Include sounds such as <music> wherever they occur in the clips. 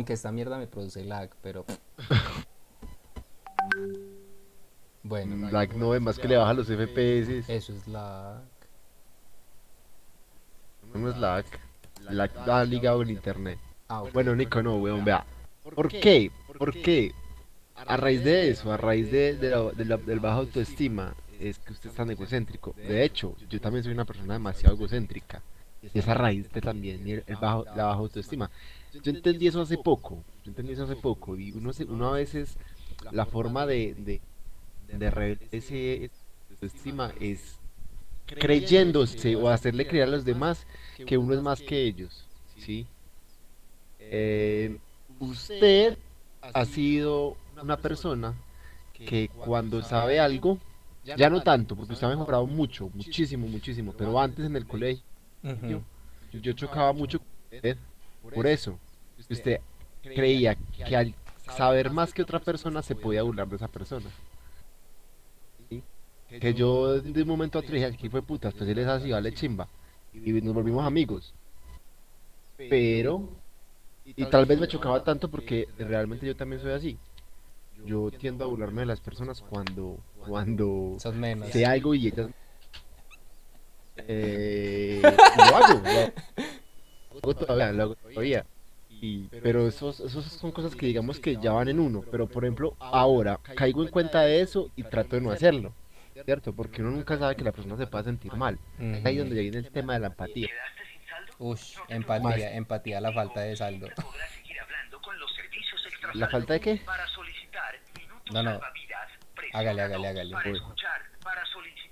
Aunque esta mierda me produce lag, pero. Bueno. Lag no es más que le baja los FPS. Eso es lag. No es lag. Lag va ligado en internet. Ah, ok. Bueno, Nico, no, weón, vea. ¿Por qué? ¿Por qué? A raíz de eso, a raíz de, de la, de la- del baja autoestima, es que usted es tan egocéntrico. De hecho, yo también soy una persona demasiado egocéntrica. Y es a raíz de también el, el bajo, la baja autoestima. Yo entendí eso hace poco. Yo entendí eso hace poco. Y uno, se- uno a veces, la forma de, de, de revelar ese autoestima es creyéndose o hacerle creer a los demás que uno es más que ellos. ¿Sí? Eh, usted ha sido una persona que cuando sabe algo, ya no tanto, porque usted ha mejorado mucho, muchísimo, muchísimo, pero antes en el colegio Ujú. yo chocaba mucho con usted por eso. Usted creía que al saber más que otra persona se podía burlar de esa persona. ¿Sí? Que yo de un momento a otro dije, aquí fue putas, pues él es así, vale chimba. Y nos volvimos amigos. Pero, y tal vez me chocaba tanto porque realmente yo también soy así. Yo tiendo a burlarme de las personas cuando, cuando Sos menos. sé algo y ellas <laughs> eh, lo hago, lo hago todavía, lo hago todavía. Y, pero esos, esos son cosas que digamos que ya van en uno. Pero por ejemplo, ahora caigo en cuenta de eso y trato de no hacerlo. ¿Cierto? Porque uno nunca sabe que la persona se puede sentir mal. Es ahí donde viene el tema de la empatía. Ush, empatía, empatía la falta de saldo. ¿La falta de qué? Para solicitar minutos No, no. Hágale, hágale, hágale. Uy. solicitar.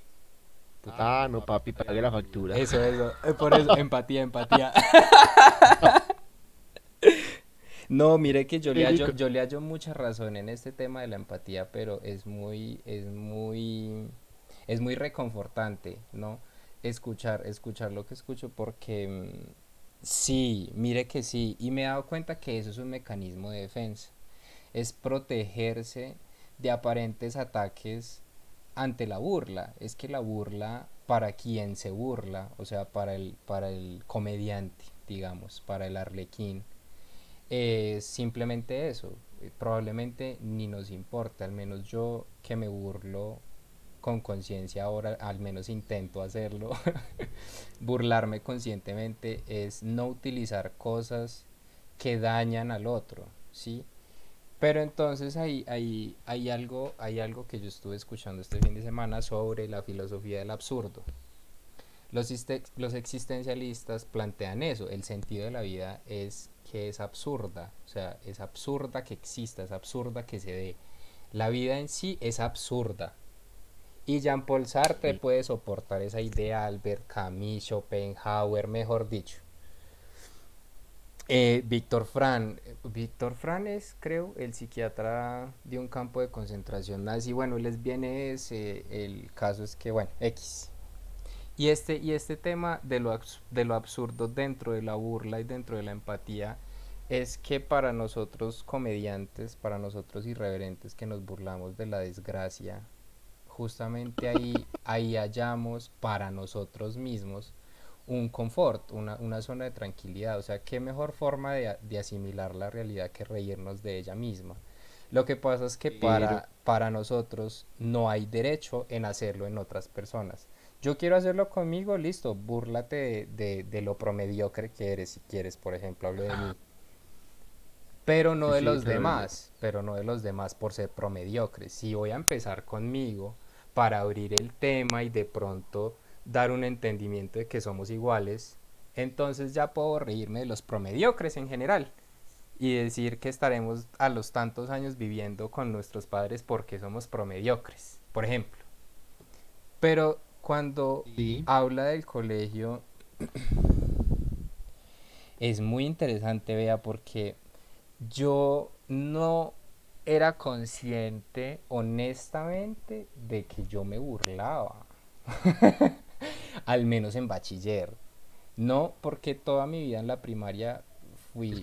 Ah, no, papi, pague la factura. Eso, eso. Por eso, <laughs> empatía, empatía. <laughs> No, mire que yo le, hallo, yo le hallo mucha razón en este tema de la empatía, pero es muy, es muy, es muy reconfortante, ¿no? Escuchar, escuchar lo que escucho porque mm, sí, mire que sí, y me he dado cuenta que eso es un mecanismo de defensa, es protegerse de aparentes ataques ante la burla. Es que la burla, para quien se burla, o sea, para el, para el comediante, digamos, para el arlequín, es simplemente eso. Eh, Probablemente ni nos importa, al menos yo que me burlo con conciencia ahora, al menos intento hacerlo, <laughs> burlarme conscientemente es no utilizar cosas que dañan al otro, ¿sí? Pero entonces hay, hay, hay, algo, hay algo que yo estuve escuchando este fin de semana sobre la filosofía del absurdo. Los, los existencialistas plantean eso, el sentido de la vida es que es absurda, o sea, es absurda que exista, es absurda que se dé. La vida en sí es absurda. Y Jean-Paul Sartre Sí. puede soportar esa idea, Albert Camus, Schopenhauer, mejor dicho. Eh, Víctor Fran, eh, Víctor Fran es, creo, el psiquiatra de un campo de concentración nazi. Bueno, les viene ese, el caso es que, bueno, X. Y este, y este tema de lo, de lo absurdo dentro de la burla y dentro de la empatía es que para nosotros comediantes, para nosotros irreverentes que nos burlamos de la desgracia, justamente ahí, ahí hallamos para nosotros mismos un confort, una, una zona de tranquilidad. O sea, qué mejor forma de, de asimilar la realidad que reírnos de ella misma. Lo que pasa es que para, para nosotros no hay derecho en hacerlo en otras personas. Yo quiero hacerlo conmigo, listo, búrlate de, de- de lo promediocre que eres, si quieres, por ejemplo, hablo de mí. Pero no de sí, los demás, pero no de los demás por ser promediocres. Si voy a empezar conmigo para abrir el tema y de pronto dar un entendimiento de que somos iguales, entonces ya puedo reírme de los promediocres en general y decir que estaremos a los tantos años viviendo con nuestros padres porque somos promediocres, por ejemplo. Pero cuando Sí. habla del colegio <clears throat> es muy interesante, vea, porque yo no era consciente, honestamente, de que yo me burlaba. <laughs> Al menos en bachiller. No, porque toda mi vida en la primaria fui,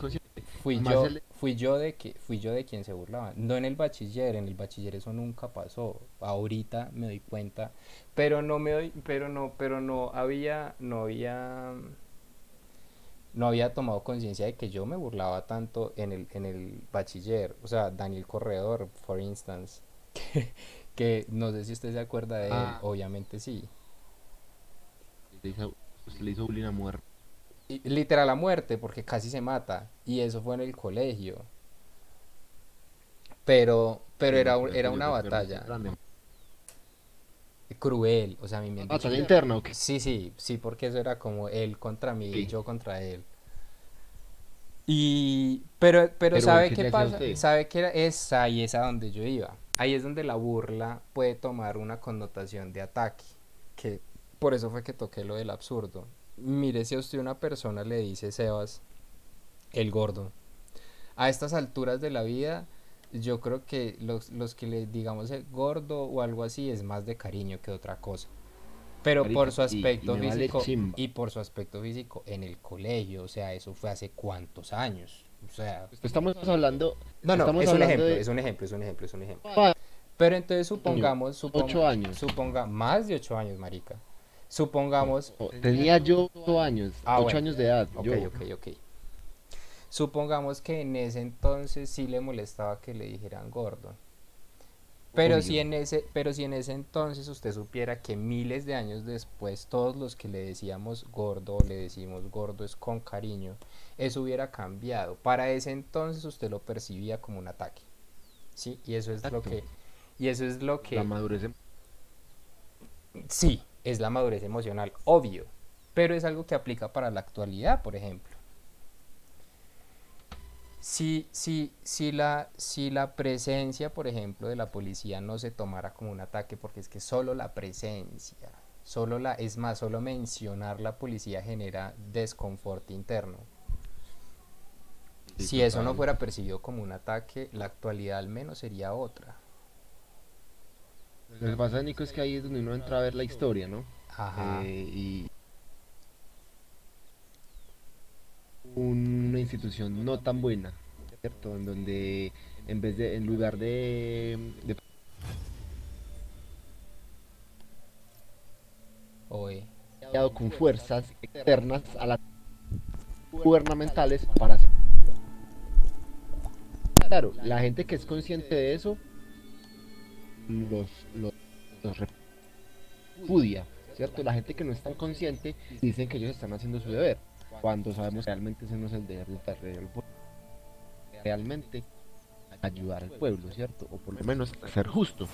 fui yo, el- fui yo de que, fui yo de quien se burlaba. No en el bachiller, en el bachiller eso nunca pasó. Ahorita me doy cuenta, pero no me doy, pero no, pero no había, no había, no había tomado conciencia de que yo me burlaba tanto en el, en el bachiller. O sea, Daniel Corredor, for instance, que, que no sé si usted se acuerda de él, Ah. obviamente sí. Usted le hizo bullying a muerte. Y- literal a muerte, porque casi se mata. Y eso fue en el colegio. Pero, pero era, un- era una batalla cruel. O sea, dicho ¿Batalla que- interna o qué? Sí, sí, sí, porque eso era como él contra mí y yo contra él. Y, pero, pero, Pero, ¿sabe ¿qué pasa? ¿Sabe qué era? Es ahí es a donde yo iba. Ahí es donde la burla puede tomar una connotación de ataque. Que por eso fue que toqué lo del absurdo. Mire, si a usted una persona le dice Sebas, el gordo, a estas alturas de la vida, yo creo que los, los que le digamos el gordo o algo así es más de cariño que otra cosa. Pero por su aspecto y físico y por su aspecto físico en el colegio, o sea, eso fue hace cuántos años. O sea, Estamos hablando. no, no, es un ejemplo, de- es un ejemplo, es un ejemplo, es un ejemplo. Pero entonces supongamos, suponga, ocho años. suponga más de ocho años, marica. Supongamos oh, Tenía yo 8 años, Ah, 8 bueno. años de edad. Ok, yo. ok, ok. Supongamos que en ese entonces sí le molestaba que le dijeran gordo. Pero si en ese, pero si en ese entonces usted supiera que miles de años después todos los que le decíamos gordo o le decimos gordo es con cariño, eso hubiera cambiado. Para ese entonces usted lo percibía como un ataque. ¿Sí? Y eso es lo que y eso es lo que La madurez. em- Sí, es la madurez emocional, obvio, pero es algo que aplica para la actualidad, por ejemplo. Si, si, si, la, si la presencia, por ejemplo, de la policía no se tomara como un ataque, porque es que solo la presencia, solo la, es más, solo mencionar la policía genera desconfort interno. Sí, Si eso no fuera percibido como un ataque, la actualidad al menos sería otra. Lo que pasa, Nico, es que ahí es donde uno entra a ver la historia, ¿no? Ajá. Eh, y una institución no tan buena, ¿cierto? En donde en vez de, en lugar de, de Oye. con fuerzas externas a las gubernamentales para hacer- claro la gente que es consciente de eso los, los, los repudia cierto la gente que no es tan consciente dicen que ellos están haciendo su deber cuando sabemos que realmente ese no es el deber del pueblo realmente ayudar al pueblo cierto o por lo menos ser justo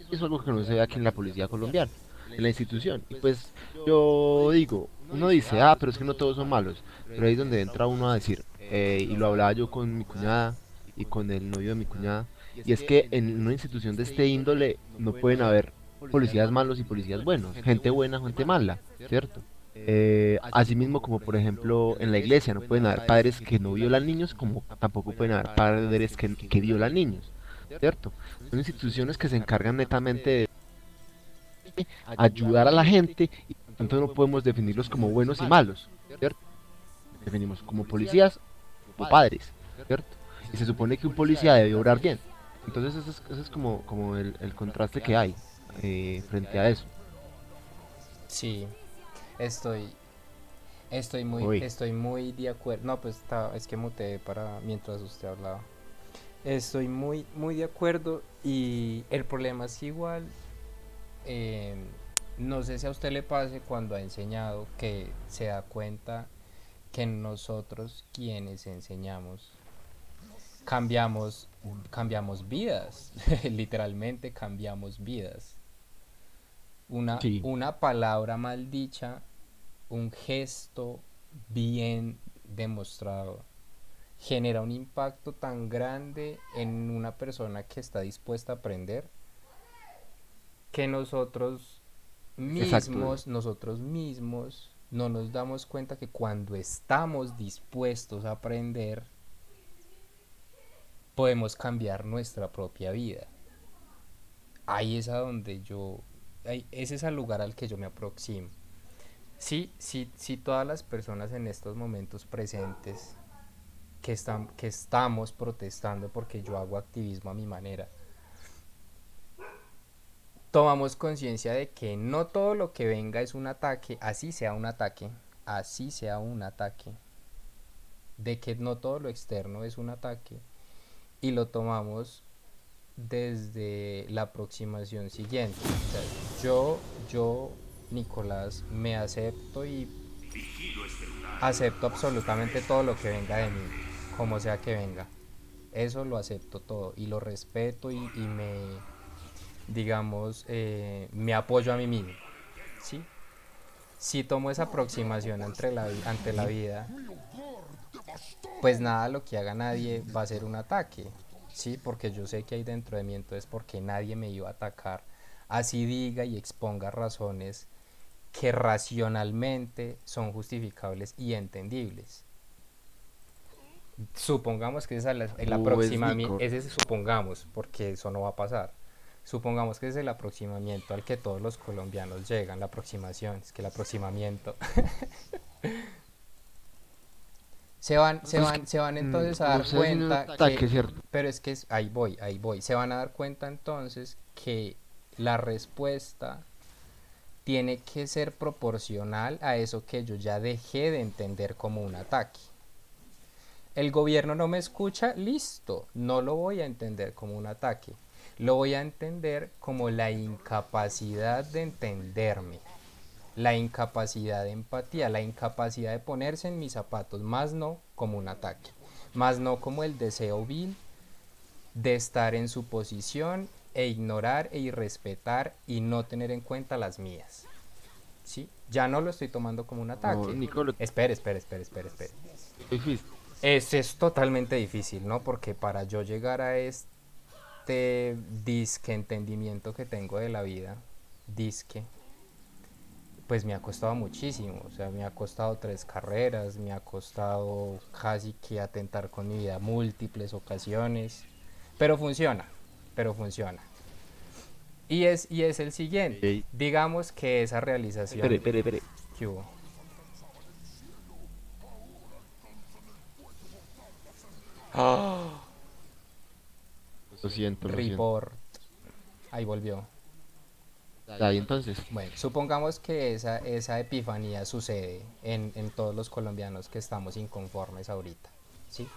eso es algo que no se ve aquí en la policía colombiana en la institución. Y pues yo digo, uno dice, ah, pero es que no todos son malos. Pero ahí es donde entra uno a decir, eh, y lo hablaba yo con mi cuñada y con el novio de mi cuñada, y es que en una institución de este índole no pueden haber policías malos y policías buenos, gente buena, gente mala, ¿cierto? Eh, asimismo como por ejemplo en la iglesia no pueden haber padres que no violan niños como tampoco pueden haber padres que, que violan niños, ¿cierto? Son instituciones que se encargan netamente de ayudar a la gente y por tanto no podemos definirlos como buenos y malos, ¿cierto? Definimos como policías o padres, ¿cierto? Y se supone que un policía debe obrar bien. Entonces ese es, ese es como, como el, el contraste que hay eh, frente a eso. Sí, estoy, estoy muy, Uy. estoy muy de acuerdo. No, pues estaba, es que muteé para mientras usted hablaba. Estoy muy, muy de acuerdo y el problema es igual, eh, no sé si a usted le pase cuando ha enseñado que se da cuenta que nosotros quienes enseñamos cambiamos, cambiamos vidas, <laughs> literalmente cambiamos vidas. Una, Sí. una palabra mal dicha, un gesto bien demostrado, genera un impacto tan grande en una persona que está dispuesta a aprender que nosotros Exacto. mismos, nosotros mismos no nos damos cuenta que cuando estamos dispuestos a aprender, podemos cambiar nuestra propia vida. Ahí es a donde yo, ahí- ese es el lugar al que yo me aproximo. Sí, sí, sí, todas las personas en estos momentos presentes que, están, que estamos protestando porque yo hago activismo a mi manera, tomamos conciencia de que no todo lo que venga es un ataque, así sea un ataque, así sea un ataque, de que no todo lo externo es un ataque y lo tomamos desde la aproximación siguiente. O sea, yo, yo, Nicolás, me acepto y acepto absolutamente todo lo que venga de mí, como sea que venga. Eso lo acepto todo y lo respeto y, me, digamos, eh, me apoyo a mí mismo. ¿sí? Si tomo esa aproximación ante la, ante la vida, pues nada lo que haga nadie va a ser un ataque, ¿sí? Porque yo sé que hay dentro de mí, entonces porque nadie me iba a atacar, así diga y exponga razones que racionalmente son justificables y entendibles. Supongamos que esa es la- el Uh, aproximamiento, ese es supongamos, porque eso no va a pasar. Supongamos que es el aproximamiento al que todos los colombianos llegan, la aproximación, es que el aproximamiento. <laughs> se van, se van, se van Mm, entonces a dar cuenta ataque, que, ¿cierto? pero es que es- ahí voy, ahí voy. Se van a dar cuenta entonces que la respuesta tiene que ser proporcional a eso que yo ya dejé de entender como un ataque. El gobierno no me escucha, listo, no lo voy a entender como un ataque. Lo voy a entender como la incapacidad de entenderme, la incapacidad de empatía, la incapacidad de ponerse en mis zapatos, más no como un ataque, más no como el deseo vil de estar en su posición e ignorar e irrespetar y no tener en cuenta las mías. ¿Sí? Ya no lo estoy tomando como un ataque. No, espere, espere, espere, espere. difícil. Es, es totalmente difícil, ¿no? Porque para yo llegar a este disque entendimiento que tengo de la vida, disque, pues me ha costado muchísimo. O sea, me ha costado tres carreras, me ha costado casi que atentar con mi vida múltiples ocasiones. Pero funciona, pero funciona. Y es, y es el siguiente. Digamos que esa realización... Espere, espere, espere. ¿Qué hubo? Lo siento, lo siento. Report. Ahí volvió. Ahí entonces. Bueno, supongamos que esa, esa epifanía sucede en, en todos los colombianos que estamos inconformes ahorita. ¿Sí?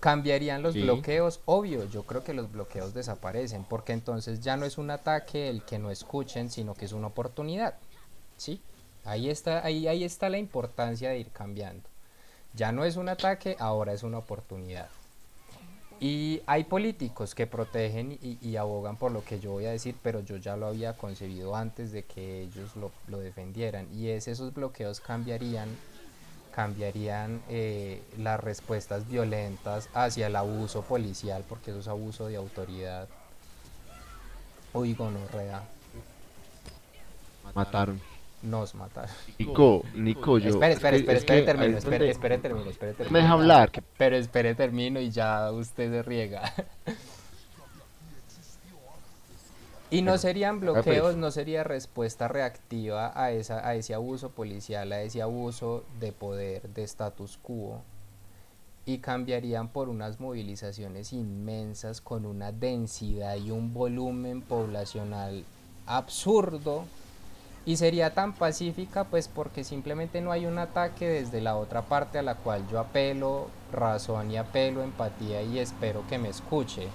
¿Cambiarían los Sí. bloqueos? Obvio, yo creo que los bloqueos desaparecen, porque entonces ya no es un ataque el que no escuchen, sino que es una oportunidad. ¿Sí? Ahí está, ahí, ahí está la importancia de ir cambiando. Ya no es un ataque, ahora es una oportunidad. Y hay políticos que protegen y, y abogan por lo que yo voy a decir, pero yo ya lo había concebido antes de que ellos lo, lo defendieran. Y es esos bloqueos cambiarían, cambiarían eh, las respuestas violentas hacia el abuso policial, porque eso es abuso de autoridad. Uy, gonorrea, Mataron. Nos mataron. Nico, Nico, yo. espere, espere, espere, es espere, termino, espere, espere, termino, espere, termino. Me deja hablar. Pero espere, termino y ya usted se riega. <laughs> y no serían bloqueos, no sería respuesta reactiva a, esa, a ese abuso policial, a ese abuso de poder, de status quo. Y cambiarían por unas movilizaciones inmensas con una densidad y un volumen poblacional absurdo. Y sería tan pacífica pues porque simplemente no hay un ataque desde la otra parte a la cual yo apelo razón y apelo empatía y espero que me escuche.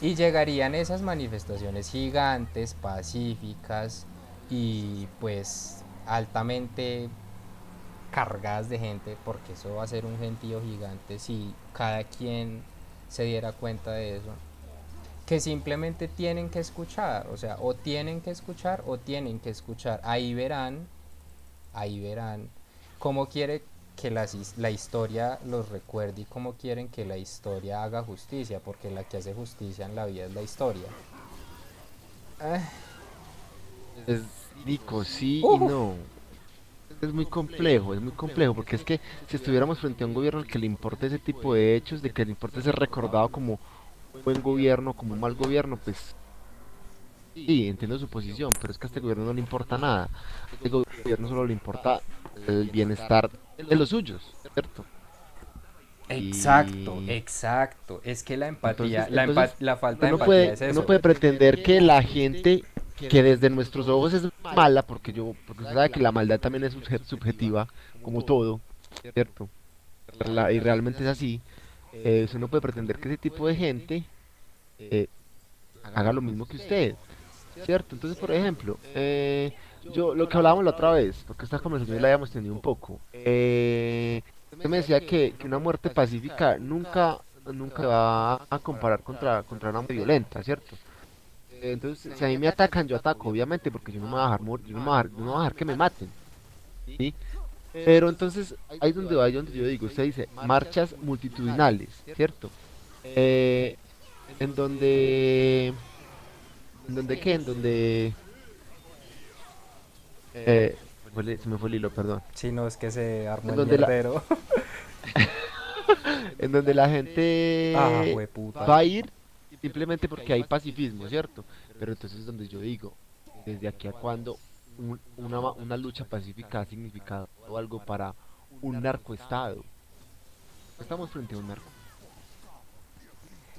Y llegarían esas manifestaciones gigantes, pacíficas y pues altamente cargadas de gente, porque eso va a ser un gentío gigante si cada quien se diera cuenta de eso que simplemente tienen que escuchar, o sea, o tienen que escuchar o tienen que escuchar. Ahí verán, ahí verán cómo quiere que la, la historia los recuerde y cómo quieren que la historia haga justicia, porque la que hace justicia en la vida es la historia. Ah, Es, sí y no. Es muy complejo, es muy complejo, porque es que si estuviéramos frente a un gobierno al que le importa ese tipo de hechos, de que le importa ser recordado como buen gobierno, como un mal gobierno, pues sí, entiendo su posición, pero es que a este gobierno no le importa nada. A este gobierno solo le importa el bienestar de los suyos, ¿cierto? Exacto, Y- exacto. Es que la empatía, Entonces- la, empa- la falta de empatía puede, es eso. uno puede pretender que la gente que desde nuestros ojos es mala, porque yo, porque usted sabe que la maldad también es subje- subjetiva, como todo, ¿cierto? La- y realmente es así. Eh, usted no puede pretender que ese tipo de gente eh, haga lo mismo que usted, ¿cierto? Entonces, por ejemplo, eh, yo lo que hablábamos la otra vez, porque esta conversación la habíamos tenido un poco, eh, usted me decía que, una muerte pacífica nunca, nunca va a comparar contra, contra una muerte violenta, ¿cierto? Eh, Entonces, si a mí me atacan, yo ataco, obviamente, porque yo no me voy a dejar morir, yo no me voy a dejar, no me voy a dejar que me maten, ¿sí? Pero entonces, ahí es donde va, donde yo digo, usted dice, marchas multitudinales, ¿cierto? Eh, en donde, en donde qué, en donde, eh, el- se me fue el hilo, perdón, Si no es que se armó En el donde la- mierdero. <laughs> en donde la gente ah, hueputa. va a ir simplemente porque hay pacifismo, ¿cierto? Pero entonces es donde yo digo, desde aquí a cuando un- una, una lucha pacífica ha significado algo para un narcoestado. Estamos frente a un narco.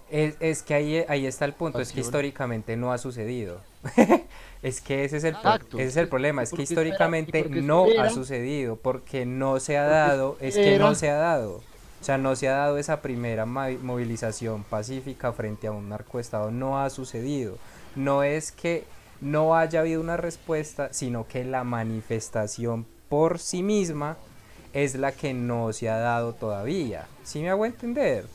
Es, es que ahí, ahí está el punto, es que históricamente no ha sucedido. <laughs> es que ese es el, pro- Exacto. ese es el problema, es que espera- históricamente no ha sucedido, porque no se ha dado, es que no se ha dado. O sea, no se ha dado esa primera movilización pacífica frente a un narcoestado, no ha sucedido. No es que no haya habido una respuesta, sino que la manifestación por sí misma es la que no se ha dado todavía. ¿Sí me hago entender?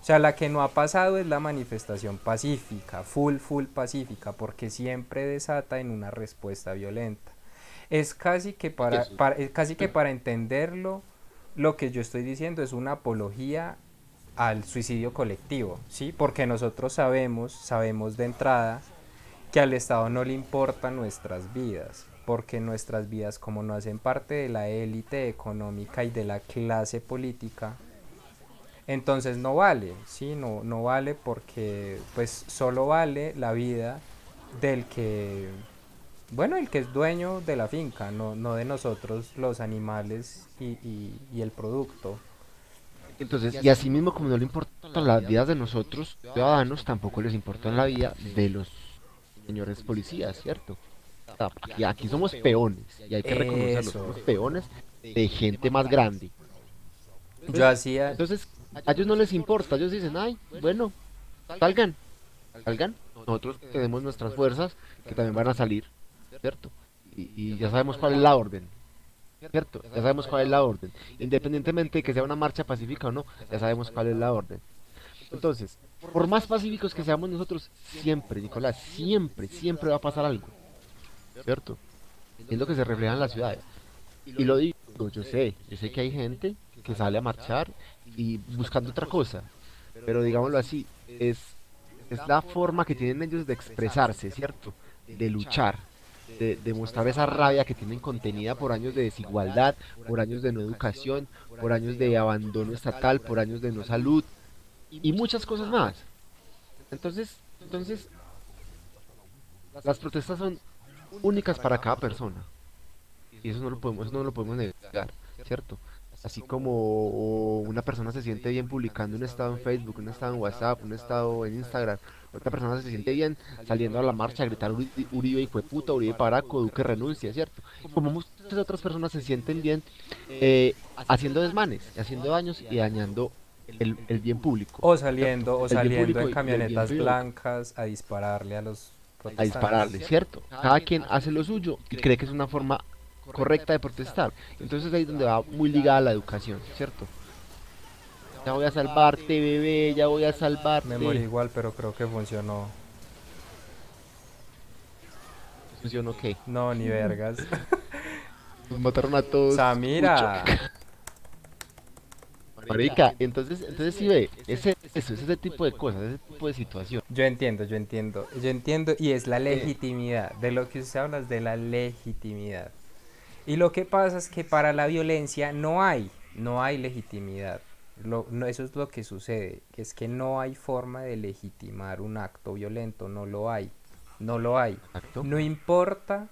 O sea, la que no ha pasado es la manifestación pacífica, full, full pacífica, porque siempre desata en una respuesta violenta. Es casi que para, casi que para entenderlo, lo que yo estoy diciendo es una apología al suicidio colectivo, ¿sí? Porque nosotros sabemos, sabemos de entrada que al Estado no le importan nuestras vidas, porque nuestras vidas como no hacen parte de la élite económica y de la clase política, entonces no vale, ¿sí? No, no vale porque pues solo vale la vida del que, bueno, el que es dueño de la finca, no, no de nosotros los animales y, y- y el producto. Entonces, y así mismo como no le importan las vidas de nosotros, ciudadanos, tampoco les importa la vida de los señores policías, ¿cierto? Sea, Aquí, aquí somos peones, y hay que reconocerlo, Eso. somos peones de gente más grande. Yo hacía, Entonces, a ellos no les importa, ellos dicen, ay, bueno, salgan, salgan. Nosotros tenemos nuestras fuerzas que también van a salir, ¿cierto? Y, y ya sabemos cuál es la orden, ¿cierto? Ya sabemos cuál es la orden. Independientemente de que sea una marcha pacífica o no, ya sabemos cuál es la orden. Entonces, por más pacíficos que seamos nosotros, siempre, Nicolás, siempre, siempre va a pasar algo, ¿cierto? Es lo que se refleja en las ciudades. Y lo digo, yo sé, yo sé que hay gente que sale a marchar y buscando otra cosa. Pero digámoslo así, es, es la forma que tienen ellos de expresarse, ¿cierto? De luchar, de, de mostrar esa rabia que tienen contenida por años de desigualdad, por años de no educación, por años de abandono estatal, por años de no salud y muchas cosas más. Entonces, entonces las protestas son únicas para cada persona. Y eso no lo podemos, no lo podemos negar, ¿cierto? Así como una persona se siente bien publicando un estado en Facebook, un estado en WhatsApp, un estado en Instagram, otra persona se siente bien saliendo a la marcha a gritar Uri- Uribe y puta, Uribe Paraco, Duque renuncia, ¿cierto? Como muchas otras personas se sienten bien eh, haciendo desmanes, haciendo daños y dañando el, el bien público. o saliendo, o saliendo en camionetas blancas a dispararle a los a protestantes. dispararle, ¿cierto? Cada quien hace lo suyo y cree que es una forma correcta de protestar. Entonces ahí es donde va muy ligada la educación, ¿cierto? Ya voy a salvarte, bebé, ya voy a salvarte. Me morí igual, pero creo que funcionó. ¿Funcionó qué? No, ni vergas. <laughs> Nos mataron a todos. Samira. Marica, entonces, entonces sí ve, ese, eso, es ese tipo de cosas, ese tipo de situación. Yo entiendo, yo entiendo, yo entiendo y es la legitimidad, de lo que usted habla es de la legitimidad. Y lo que pasa es que para la violencia no hay, no hay legitimidad. Lo- no, eso es lo que sucede, que es que no hay forma de legitimar un acto violento, no lo hay, no lo hay. Exacto. No importa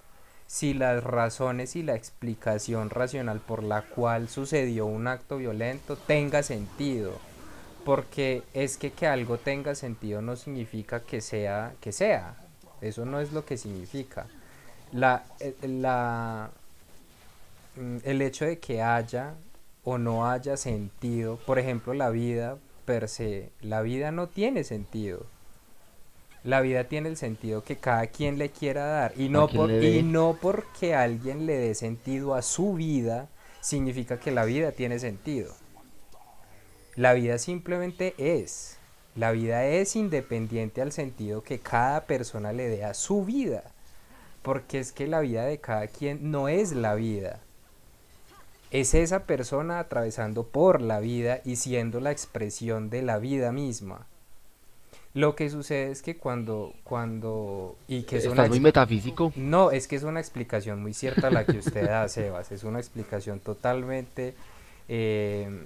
si las razones y la explicación racional por la cual sucedió un acto violento tenga sentido. Porque es que que algo tenga sentido no significa que sea, que sea. Eso no es lo que significa. La, eh, la, mm, el hecho de que haya o no haya sentido, por ejemplo, la vida per se, la vida no tiene sentido. La vida tiene el sentido que cada quien le quiera dar y no, por, y no porque alguien le dé sentido a su vida significa que la vida tiene sentido. La vida simplemente es. La vida es independiente al sentido que cada persona le dé a su vida. Porque es que la vida de cada quien no es la vida. Es esa persona atravesando por la vida y siendo la expresión de la vida misma. Lo que sucede es que cuando, cuando, y que es una muy metafísico. no, es que es una explicación muy cierta la que usted da, <laughs> Sebas. Es una explicación totalmente eh,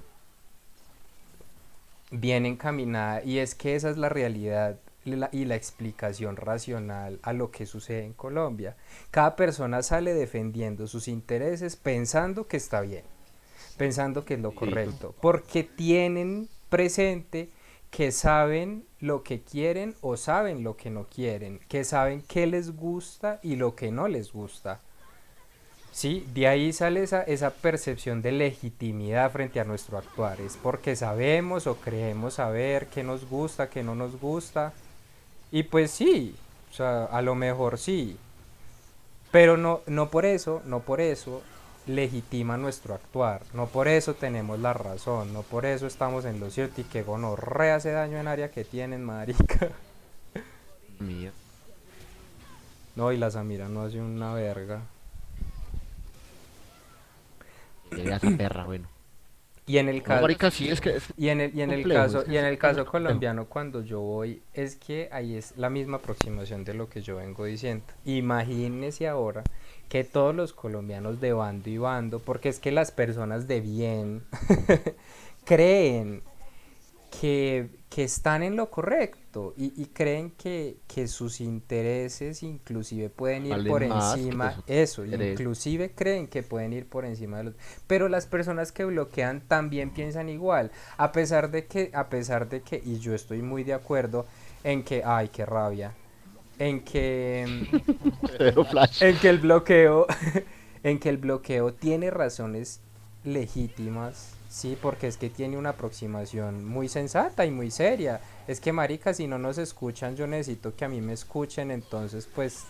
bien encaminada. Y es que esa es la realidad la- y la explicación racional a lo que sucede en Colombia. Cada persona sale defendiendo sus intereses pensando que está bien, pensando que es lo correcto, porque tienen presente que saben lo que quieren o saben lo que no quieren, que saben qué les gusta y lo que no les gusta. Sí, de ahí sale esa, esa percepción de legitimidad frente a nuestro actuar. Es porque sabemos o creemos saber qué nos gusta, qué no nos gusta. Y pues sí, o sea, a lo mejor sí. Pero no, no por eso, no por eso legitima nuestro actuar. No por eso tenemos la razón. No por eso estamos en lo cierto y que gonorrea hace daño en área que tienen, marica. <laughs> Mía. No, y la Samira no hace una verga. Esa perra, bueno. Y en el caso... marica, sí, es que es Y en el, y en el complejo, caso, y en el caso colombiano cuando yo voy, es que ahí es la misma aproximación de lo que yo vengo diciendo. Imagínese ahora que todos los colombianos de bando y bando, porque es que las personas de bien <laughs> creen que, que están en lo correcto y, y creen que, que sus intereses inclusive pueden ir por encima, eso, inclusive creen que pueden ir por encima de los... Pero las personas que bloquean también piensan igual, a pesar de que, a pesar de que, y yo estoy muy de acuerdo en que, ay, qué rabia, en que... en que el bloqueo <laughs> en que el bloqueo tiene razones legítimas sí porque es que tiene una aproximación muy sensata y muy seria. Es que marica si no nos escuchan yo necesito que a mí me escuchen entonces pues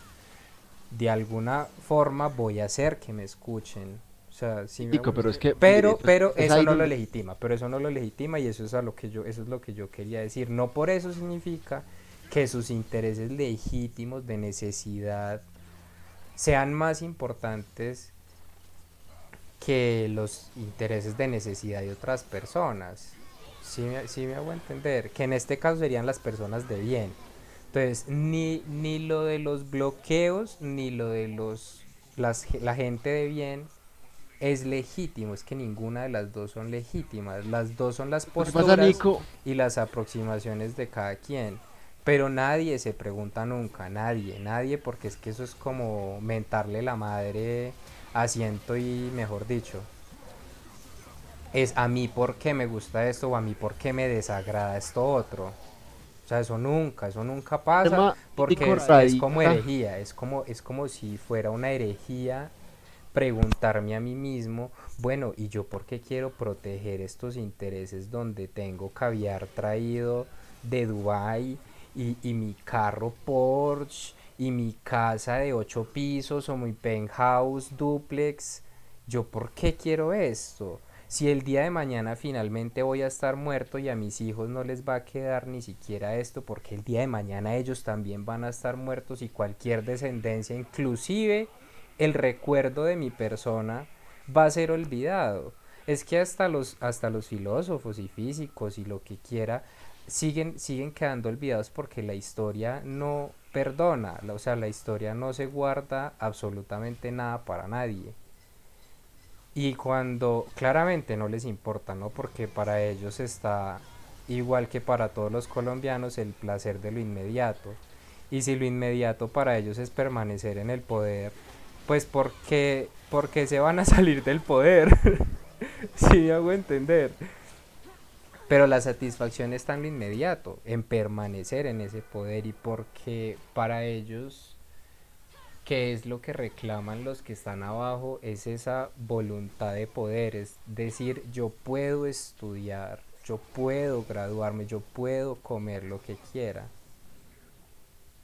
de alguna forma voy a hacer que me escuchen. O sea sí Tico, pero es que pero pero es eso no lo legitima pero eso no lo legitima y eso es a lo que yo eso es lo que yo quería decir. No por eso significa que sus intereses legítimos de necesidad sean más importantes que los intereses de necesidad de otras personas. Sí me, sí me hago entender, que en este caso serían las personas de bien. Entonces, ni, ni lo de los bloqueos, ni lo de los las, la gente de bien es legítimo, es que ninguna de las dos son legítimas. Las dos son las pasa, posturas y las aproximaciones de cada quien. Pero nadie se pregunta nunca, nadie, nadie, porque es que eso es como mentarle la madre a ciento y mejor dicho. Es a mí por qué me gusta esto o a mí por qué me desagrada esto otro. O sea, eso nunca, eso nunca pasa porque es, es como herejía, es como, es como si fuera una herejía preguntarme a mí mismo, bueno, ¿y yo por qué quiero proteger estos intereses donde tengo caviar traído de Dubai y, y mi carro Porsche y mi casa de ocho pisos o mi penthouse duplex? ¿Yo por qué quiero esto? Si el día de mañana finalmente voy a estar muerto y a mis hijos no les va a quedar ni siquiera esto, porque el día de mañana ellos también van a estar muertos y cualquier descendencia, inclusive el recuerdo de mi persona, va a ser olvidado. Es que hasta los, hasta los filósofos y físicos y lo que quiera siguen, siguen quedando olvidados porque la historia no perdona, o sea, la historia no se guarda absolutamente nada para nadie. Y cuando claramente no les importa, ¿no? Porque para ellos está igual que para todos los colombianos el placer de lo inmediato. Y si lo inmediato para ellos es permanecer en el poder, pues ¿por qué, por qué se van a <laughs> salir del poder? <laughs> si me hago entender. Pero la satisfacción está en lo inmediato, en permanecer en ese poder y porque para ellos, ¿qué es lo que reclaman los que están abajo? Es esa voluntad de poder, es decir, yo puedo estudiar, yo puedo graduarme, yo puedo comer lo que quiera.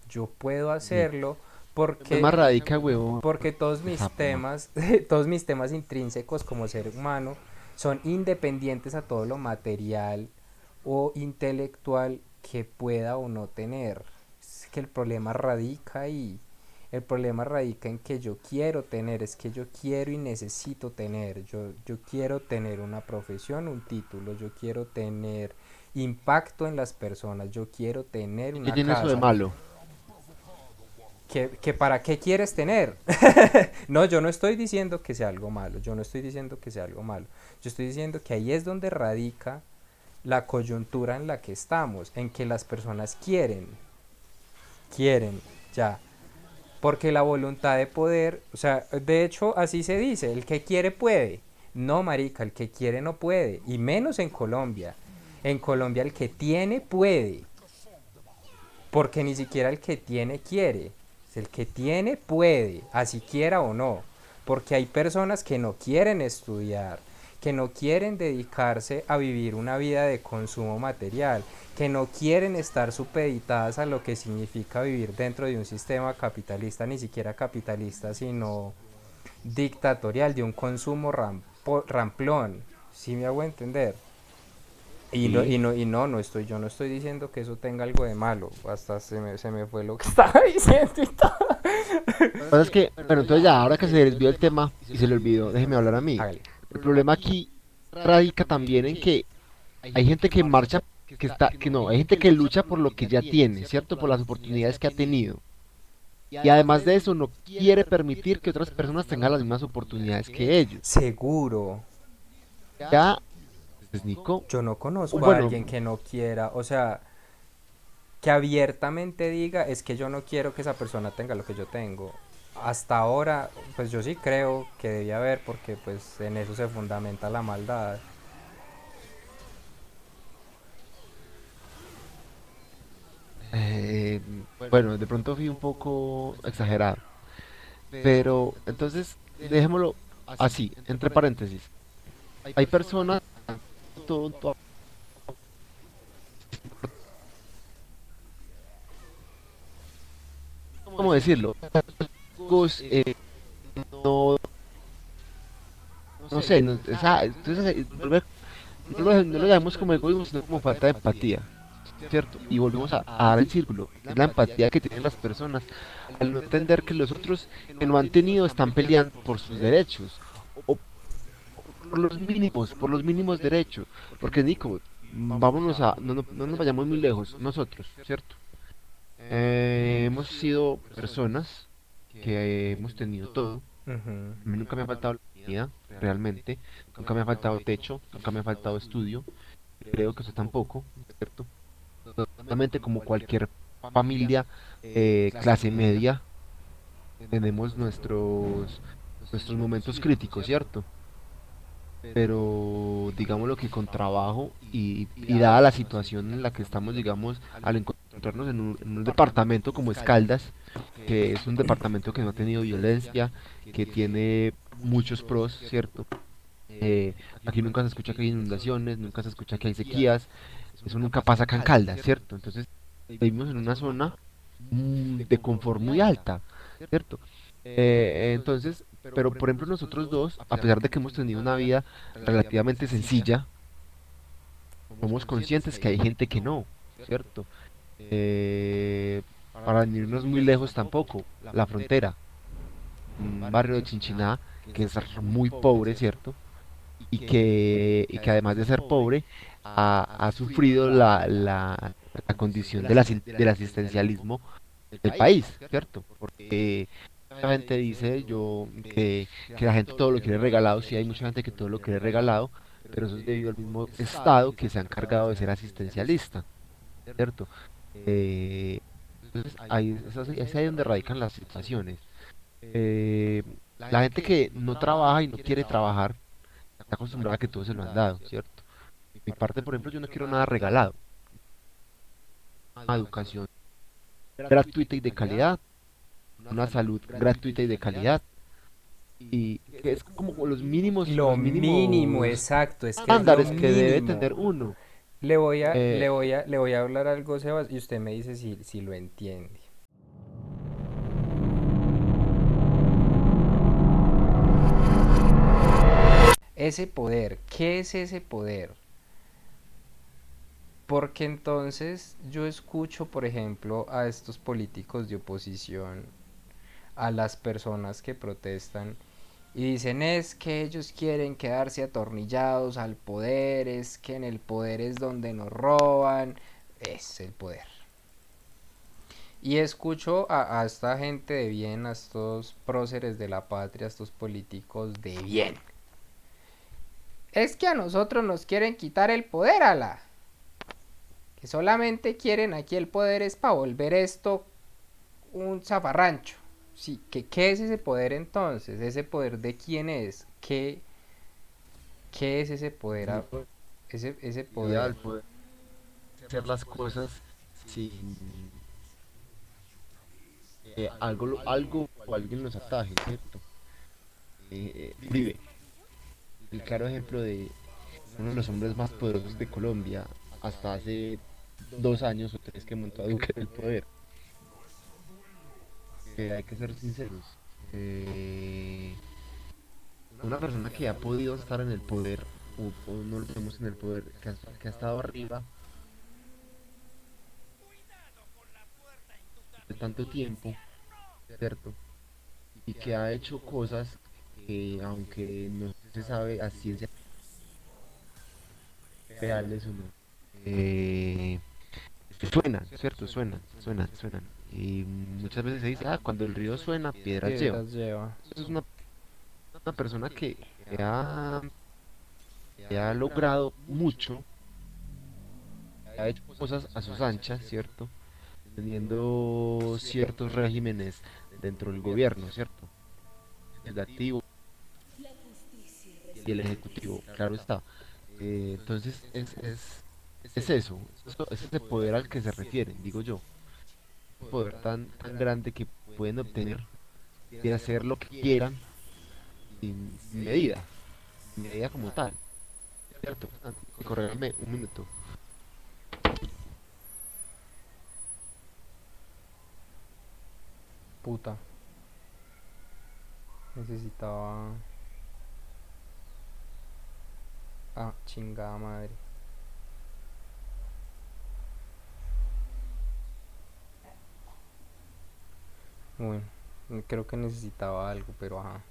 Yo puedo hacerlo porque, más radica, huevón. porque todos mis temas, <laughs> todos mis temas intrínsecos como ser humano son independientes a todo lo material o intelectual que pueda o no tener. Es que el problema radica ahí. El problema radica en que yo quiero tener, es que yo quiero y necesito tener. Yo, yo quiero tener una profesión, un título, yo quiero tener impacto en las personas, yo quiero tener ¿Qué una tiene eso de casa. malo? Que, que para qué quieres tener. <laughs> no, yo no estoy diciendo que sea algo malo, yo no estoy diciendo que sea algo malo. Yo estoy diciendo que ahí es donde radica la coyuntura en la que estamos, en que las personas quieren, quieren, ya. Porque la voluntad de poder, o sea, de hecho así se dice, el que quiere puede. No, marica, el que quiere no puede, y menos en Colombia. En Colombia el que tiene puede, porque ni siquiera el que tiene quiere. El que tiene puede, así quiera o no. Porque hay personas que no quieren estudiar, que no quieren dedicarse a vivir una vida de consumo material, que no quieren estar supeditadas a lo que significa vivir dentro de un sistema capitalista, ni siquiera capitalista, sino dictatorial, de un consumo ramplón. ¿Sí me hago entender? Y, no, y, no, y no, no estoy, yo no estoy diciendo que eso tenga algo de malo. Hasta se me, se me fue lo que <laughs> estaba diciendo y todo. Lo que pasa es que, bueno, entonces ya, ahora que se desvió el tema y se le olvidó, déjeme hablar a mí. Hágale. El problema aquí radica también en que hay gente que marcha, que está, que no, hay gente que lucha por lo que ya tiene, ¿cierto? Por las oportunidades que ha tenido. Y además de eso, no quiere permitir que otras personas tengan las mismas oportunidades que ellos. Seguro. Ya, pues, Nico, Yo no conozco a Bueno. alguien que no quiera, o sea, que abiertamente diga, es que yo no quiero que esa persona tenga lo que yo tengo. Hasta ahora, pues yo sí creo que debía haber, porque pues en eso se fundamenta la maldad. eh, bueno, de pronto fui un poco exagerado. Pero, entonces, dejémoslo así, entre paréntesis. Hay personas, todo- todo- ¿cómo decirlo? Eh, no, no sé, no, o sea, entonces, eh, no lo, no lo llamamos como egoísmo, sino como falta de empatía, ¿cierto? Y volvemos a, a dar el círculo, es la empatía que tienen las personas al no entender que los otros que no han tenido están peleando por sus derechos, por los mínimos, por los mínimos derechos, porque Nico, vámonos a, no, no, no nos vayamos muy lejos, nosotros, ¿cierto? Eh, hemos sido personas que hemos tenido todo, a mí nunca me ha faltado la comida, realmente. Nunca me ha faltado techo, nunca me ha faltado estudio. Creo que eso tampoco, ¿cierto? Totalmente como cualquier familia eh, clase media, tenemos nuestros, nuestros momentos críticos, ¿cierto? Pero digámoslo que con trabajo y, dada la situación en la que estamos, digamos, al encontrarnos en un, en un departamento como es Caldas, que es un departamento que no ha tenido violencia, que tiene muchos pros, ¿cierto? Eh, aquí nunca se escucha que hay inundaciones, nunca se escucha que hay sequías, eso nunca pasa acá en Caldas, ¿cierto? Entonces vivimos en una zona mm, de confort muy alta, ¿cierto? Eh, entonces, pero por ejemplo nosotros dos, a pesar de que hemos tenido una vida relativamente sencilla, somos conscientes que hay gente que no, ¿cierto? Eh, para no irnos muy lejos tampoco, la frontera, un barrio de Chinchiná que es muy pobre, ¿cierto? Y que, y que además de ser pobre, ha, ha sufrido la, la, la condición del, asi- del asistencialismo del país, ¿cierto? Porque gente dice yo que, que la gente todo lo quiere regalado, sí hay mucha gente que todo lo quiere regalado, pero eso es debido al mismo Estado que se ha encargado de ser asistencialista, ¿cierto? Eh, entonces ahí es, así- es ahí donde radican las situaciones. Eh, la gente que no trabaja y no quiere trabajar está acostumbrada a que todo se lo han dado, ¿cierto? mi parte, por ejemplo, yo no quiero nada regalado. Una educación gratuita y de calidad, una salud gratuita y de calidad. Y es como los mínimos, Lo los mínimos mínimo, exacto, es que es estándares que debe tener uno. Le voy a, Eh, le voy a, le voy a hablar algo, Sebas, y usted me dice si, si lo entiende. Ese poder, ¿qué es ese poder? Porque entonces yo escucho, por ejemplo, a estos políticos de oposición, a las personas que protestan y dicen es que ellos quieren quedarse atornillados al poder, es que en el poder es donde nos roban, es el poder. Y escucho a, esta gente de bien, a estos próceres de la patria, a estos políticos de bien. Es que a nosotros nos quieren quitar el poder, ala. Que solamente quieren aquí el poder es para volver esto un zafarrancho. Sí, que, ¿qué es ese poder entonces? ¿Ese poder de quién es? ¿Qué, qué es ese poder? a- Ese, ese poder. Ideal poder hacer las cosas sin que algo, algo o alguien los ataje, ¿cierto? Eh, eh, Uribe, el claro ejemplo de uno de los hombres más poderosos de Colombia hasta hace dos años o tres que montó a Duque en el poder. Que hay que ser sinceros. eh, una persona que ha podido estar en el poder, o, o no lo tenemos en el poder, que ha, que ha estado arriba de tanto tiempo, ¿cierto? Y que ha hecho cosas que, aunque no se sabe a ciencia reales o no, eh, suenan, ¿cierto? Suenan, suenan, suenan. Y muchas veces se dice, ah, cuando el río suena, piedras lleva. Piedras lleva. Es una, una persona que, ha, que ha logrado mucho, ha hecho cosas a sus anchas, ¿cierto? Teniendo ciertos regímenes dentro del gobierno, ¿cierto? El legislativo y el ejecutivo, claro está. Eh, entonces es, es, es eso, eso- es ese poder al que se refieren, digo yo. Poder tan, tan grande que pueden obtener de hacer lo que quieran sin medida, sin medida como tal. ¿Cierto? Correrme un minuto. Puta. Necesitaba. Ah, chingada madre. Bueno, creo que necesitaba algo, pero ajá.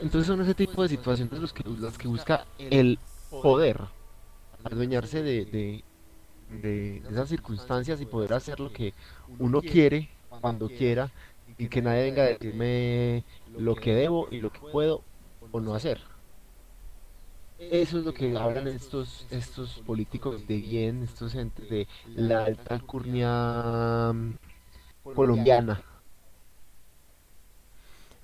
Entonces son ese tipo de situaciones los que, las que busca el poder, adueñarse de, de, de- de esas circunstancias y poder hacer lo que uno quiere cuando quiera y que nadie venga a decirme lo que debo y lo que puedo o no hacer. Eso es lo que hablan estos, estos políticos de bien, estos entes de la alta alcurnia mm, colombiana.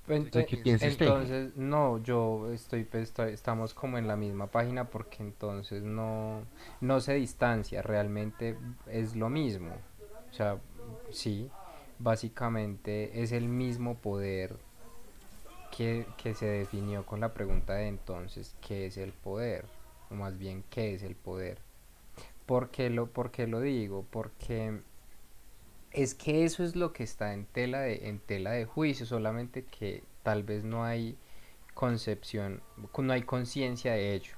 Ento- ¿qué piensa usted? entonces, no, yo estoy, pues, estamos como en la misma página porque entonces no, no se distancia, realmente es lo mismo. O sea, sí, básicamente es el mismo poder que, que se definió con la pregunta de entonces, ¿qué es el poder? O más bien, ¿qué es el poder? ¿Por qué lo, por qué lo digo? Porque es que eso es lo que está en tela de, en tela de juicio, solamente que tal vez no hay concepción, no hay conciencia de ello.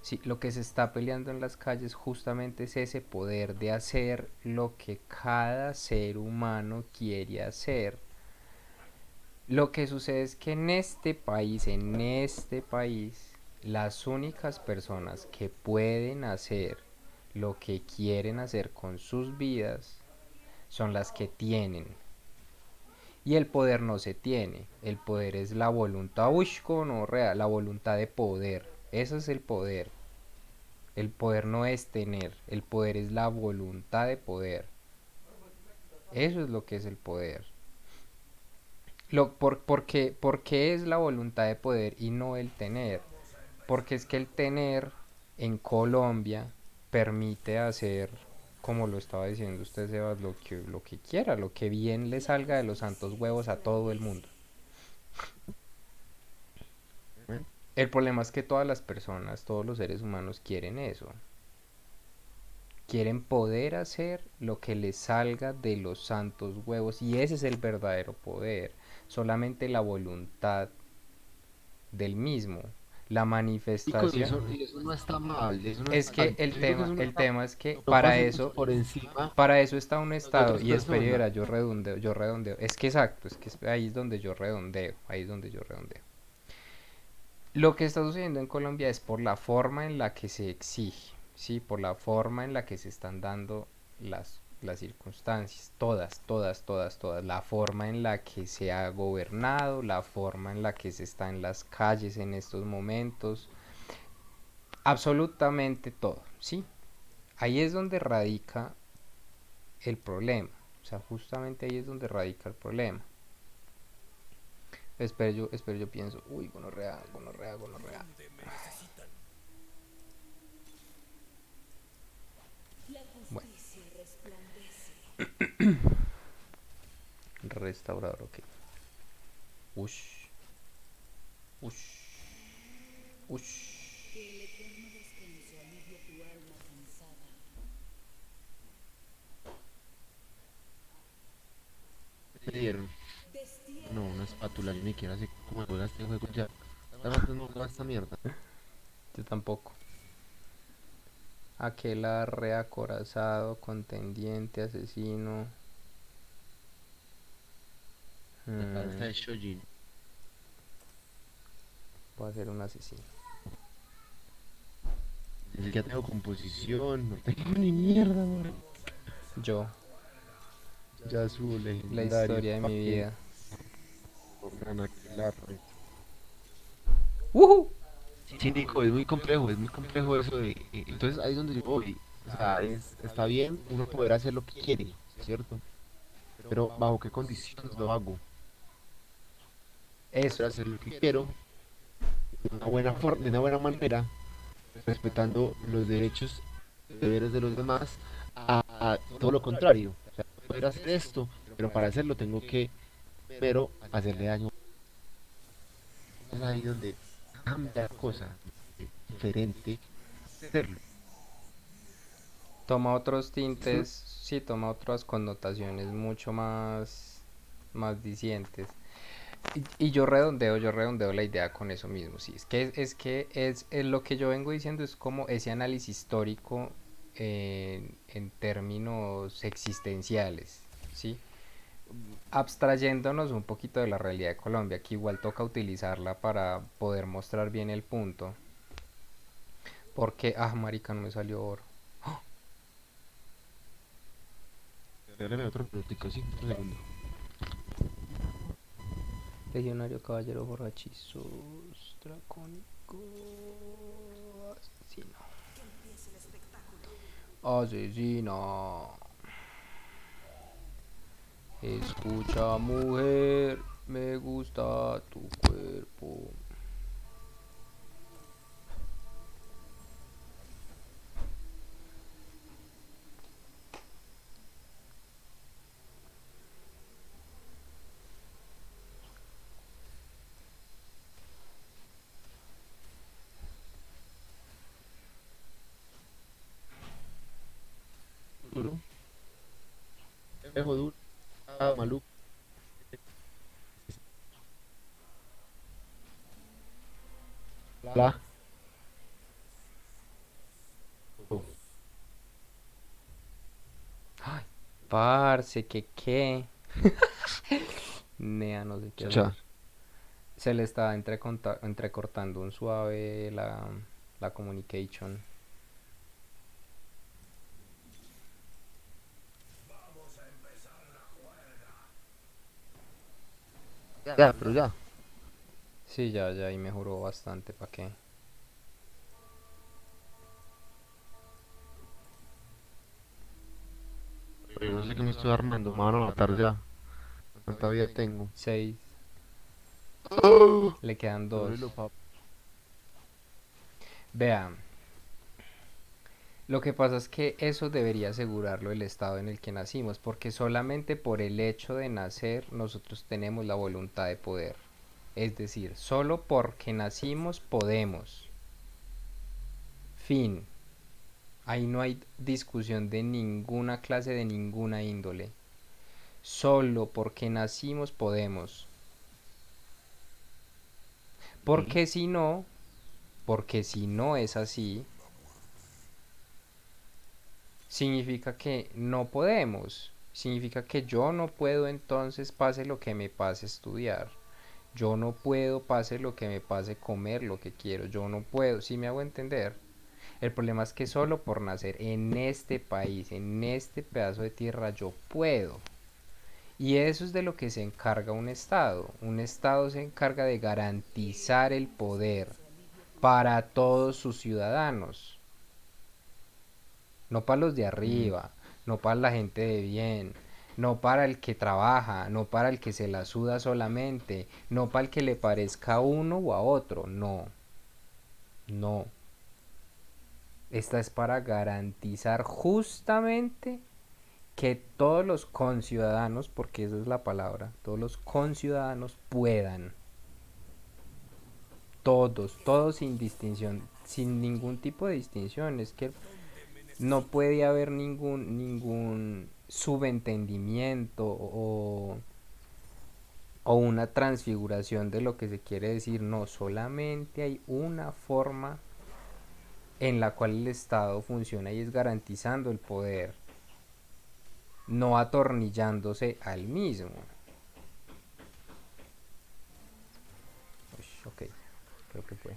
Sí, lo que se está peleando en las calles justamente es ese poder de hacer lo que cada ser humano quiere hacer. Lo que sucede es que en este país, en este país, las únicas personas que pueden hacer lo que quieren hacer con sus vidas son las que tienen. Y el poder no se tiene. El poder es la voluntad, uy, no real, la voluntad de poder. Eso es el poder. El poder no es tener, el poder es la voluntad de poder. Eso es lo que es el poder. Lo, por, porque, porque es la voluntad de poder y no el tener. Porque es que el tener en Colombia permite hacer, como lo estaba diciendo usted, Sebas, lo que, lo que quiera, lo que bien le salga de los santos huevos a todo el mundo. El problema es que todas las personas, todos los seres humanos quieren eso. Quieren poder hacer lo que les salga de los santos huevos y ese es el verdadero poder. Solamente la voluntad del mismo, la y manifestación. eso, y eso no está mal. eso no Es está que mal. el que tema, el tema es que para eso, por encima para eso está un estado y espera, yo redondeo, yo redondeo. Es que exacto, es que ahí es donde yo redondeo, ahí es donde yo redondeo. Lo que está sucediendo en Colombia es por la forma en la que se exige, ¿sí? Por la forma en la que se están dando las, las circunstancias, todas, todas, todas, todas. La forma en la que se ha gobernado, la forma en la que se está en las calles en estos momentos, absolutamente todo, ¿sí? Ahí es donde radica el problema. O sea, justamente ahí es donde radica el problema. Espero yo, espero yo pienso, uy, gonorrea, gonorrea, gonorrea. Bueno. <coughs> Restaurador, ok. Ush. Ush. Ush. dieron. No, una espátula, ni siquiera sé cómo juega este juego ya. Rato no esta mierda. Yo tampoco. Aquel arre acorazado, contendiente, asesino. La cabeza Mm, de Shojin. voy a ser un asesino. Ya tengo composición, no tengo ni mierda, man. Yo, Ya su la historia de mi vida. Gran aquelarre. ¡Woohoo! Sí, es muy complejo, es muy complejo eso de... eh, Entonces ahí es donde yo voy. O sea, es, está bien uno poder hacer lo que quiere, ¿cierto? Pero bajo qué condiciones lo hago. Eso, hacer lo que quiero de una buena forma, de una buena manera, respetando los derechos y deberes de los demás, a, todo lo contrario. O poder hacer esto, pero para hacerlo tengo que primero hacerle daño. Es ahí donde cambia la cosa, es diferente hacerlo. toma otros tintes, sí, toma otras connotaciones mucho más, más dicientes. Y, y yo redondeo, yo redondeo la idea con eso mismo, sí. Es que es, que es, es lo que yo vengo diciendo es como ese análisis histórico en, en términos existenciales, ¿sí? Abstrayéndonos un poquito de la realidad de Colombia, que igual toca utilizarla para poder mostrar bien el punto. Porque, ah, marica, no me salió oro. Regálame otro minutico, sí, un segundo. Legionario Caballero Borrachizos Dracónico Asesino Asesino Escucha mujer Me gusta tu cuerpo Duro. Dejo duro. Ah, maluco. La. Oh, Ay, parce, que qué <laughs> Nea, no sé qué hacer. Se le está entrecortando un suave la, la communication Ya, pero ya. Sí, ya, ya, y mejoró bastante, ¿para qué? No sé qué me estoy armando. Me van a matar ya. ¿Cuánta vida tengo? 6. Le quedan dos. Vean, lo que pasa es que eso debería asegurarlo el estado en el que nacimos, porque solamente por el hecho de nacer nosotros tenemos la voluntad de poder. Es decir, solo porque nacimos podemos. Fin. Ahí no hay discusión de ninguna clase, de ninguna índole. Solo porque nacimos podemos. Porque si no, porque si no es así, significa que no podemos. Significa que yo no puedo entonces pase lo que me pase estudiar. Yo no puedo pase lo que me pase comer lo que quiero. Yo no puedo. Si me hago entender? El problema es que solo por nacer en este país, en este pedazo de tierra, yo puedo. Y eso es de lo que se encarga un Estado. Un Estado se encarga de garantizar el poder para todos sus ciudadanos. No para los de arriba, no para la gente de bien, no para el que trabaja, no para el que se la suda solamente, no para el que le parezca a uno o a otro, no. No. Esta es para garantizar justamente que todos los conciudadanos, porque esa es la palabra, todos los conciudadanos puedan. Todos, todos sin distinción, sin ningún tipo de distinción. Es que no puede haber ningún, ningún subentendimiento o, o una transfiguración de lo que se quiere decir. No, solamente hay una forma en la cual el Estado funciona y es garantizando el poder, no atornillándose al mismo. Ush, ok, creo que fue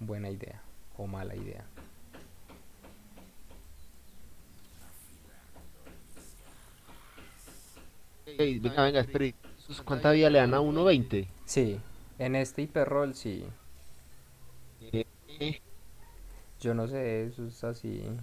buena idea o mala idea. Venga, venga, espere. ¿Cuánta vida le dan a 1.20? Sí, en este hiperrol sí. Eh, Yo no sé, eso es así.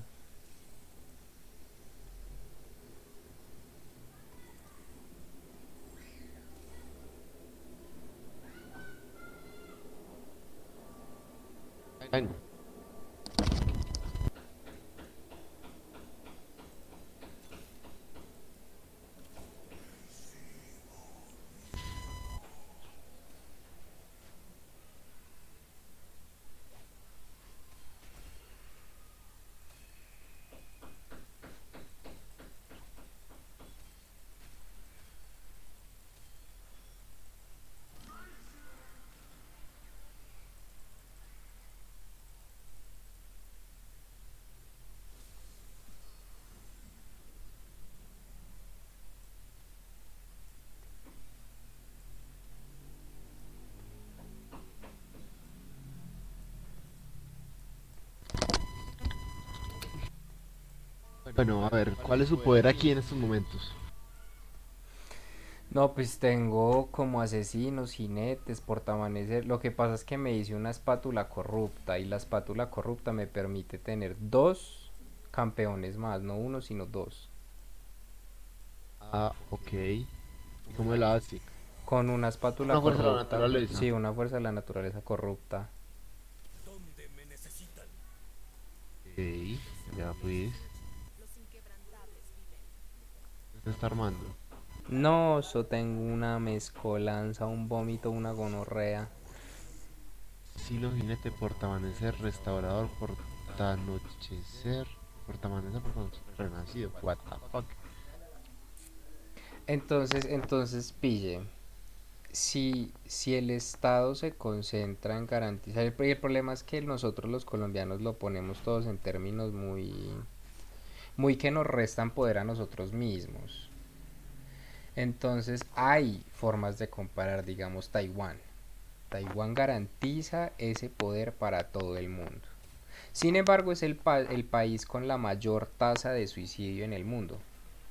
Bueno, a ver, ¿cuál es su poder aquí en estos momentos? No, pues tengo como asesinos, jinetes, portamanecer. Lo que pasa es que me hice una espátula corrupta y la espátula corrupta me permite tener dos campeones más, no uno, sino dos. Ah, ok. ¿Y cómo la hace? Con una espátula Una fuerza de la naturaleza. Sí, una fuerza de la naturaleza corrupta. Ok, ya pues. ¿Qué está armando? No, yo tengo una mezcolanza, un vómito, una gonorrea. Silo, jinete, portamanecer, restaurador, portanochecer, portamanecer, portanochecer, renacido. What the fuck? Entonces, entonces, pille, si, si el Estado se concentra en garantizar, el, el problema es que nosotros los colombianos lo ponemos todos en términos muy, muy que nos restan poder a nosotros mismos. Entonces, hay formas de comparar, digamos, Taiwán. Taiwán garantiza ese poder para todo el mundo. Sin embargo, es el, pa- el país con la mayor tasa de suicidio en el mundo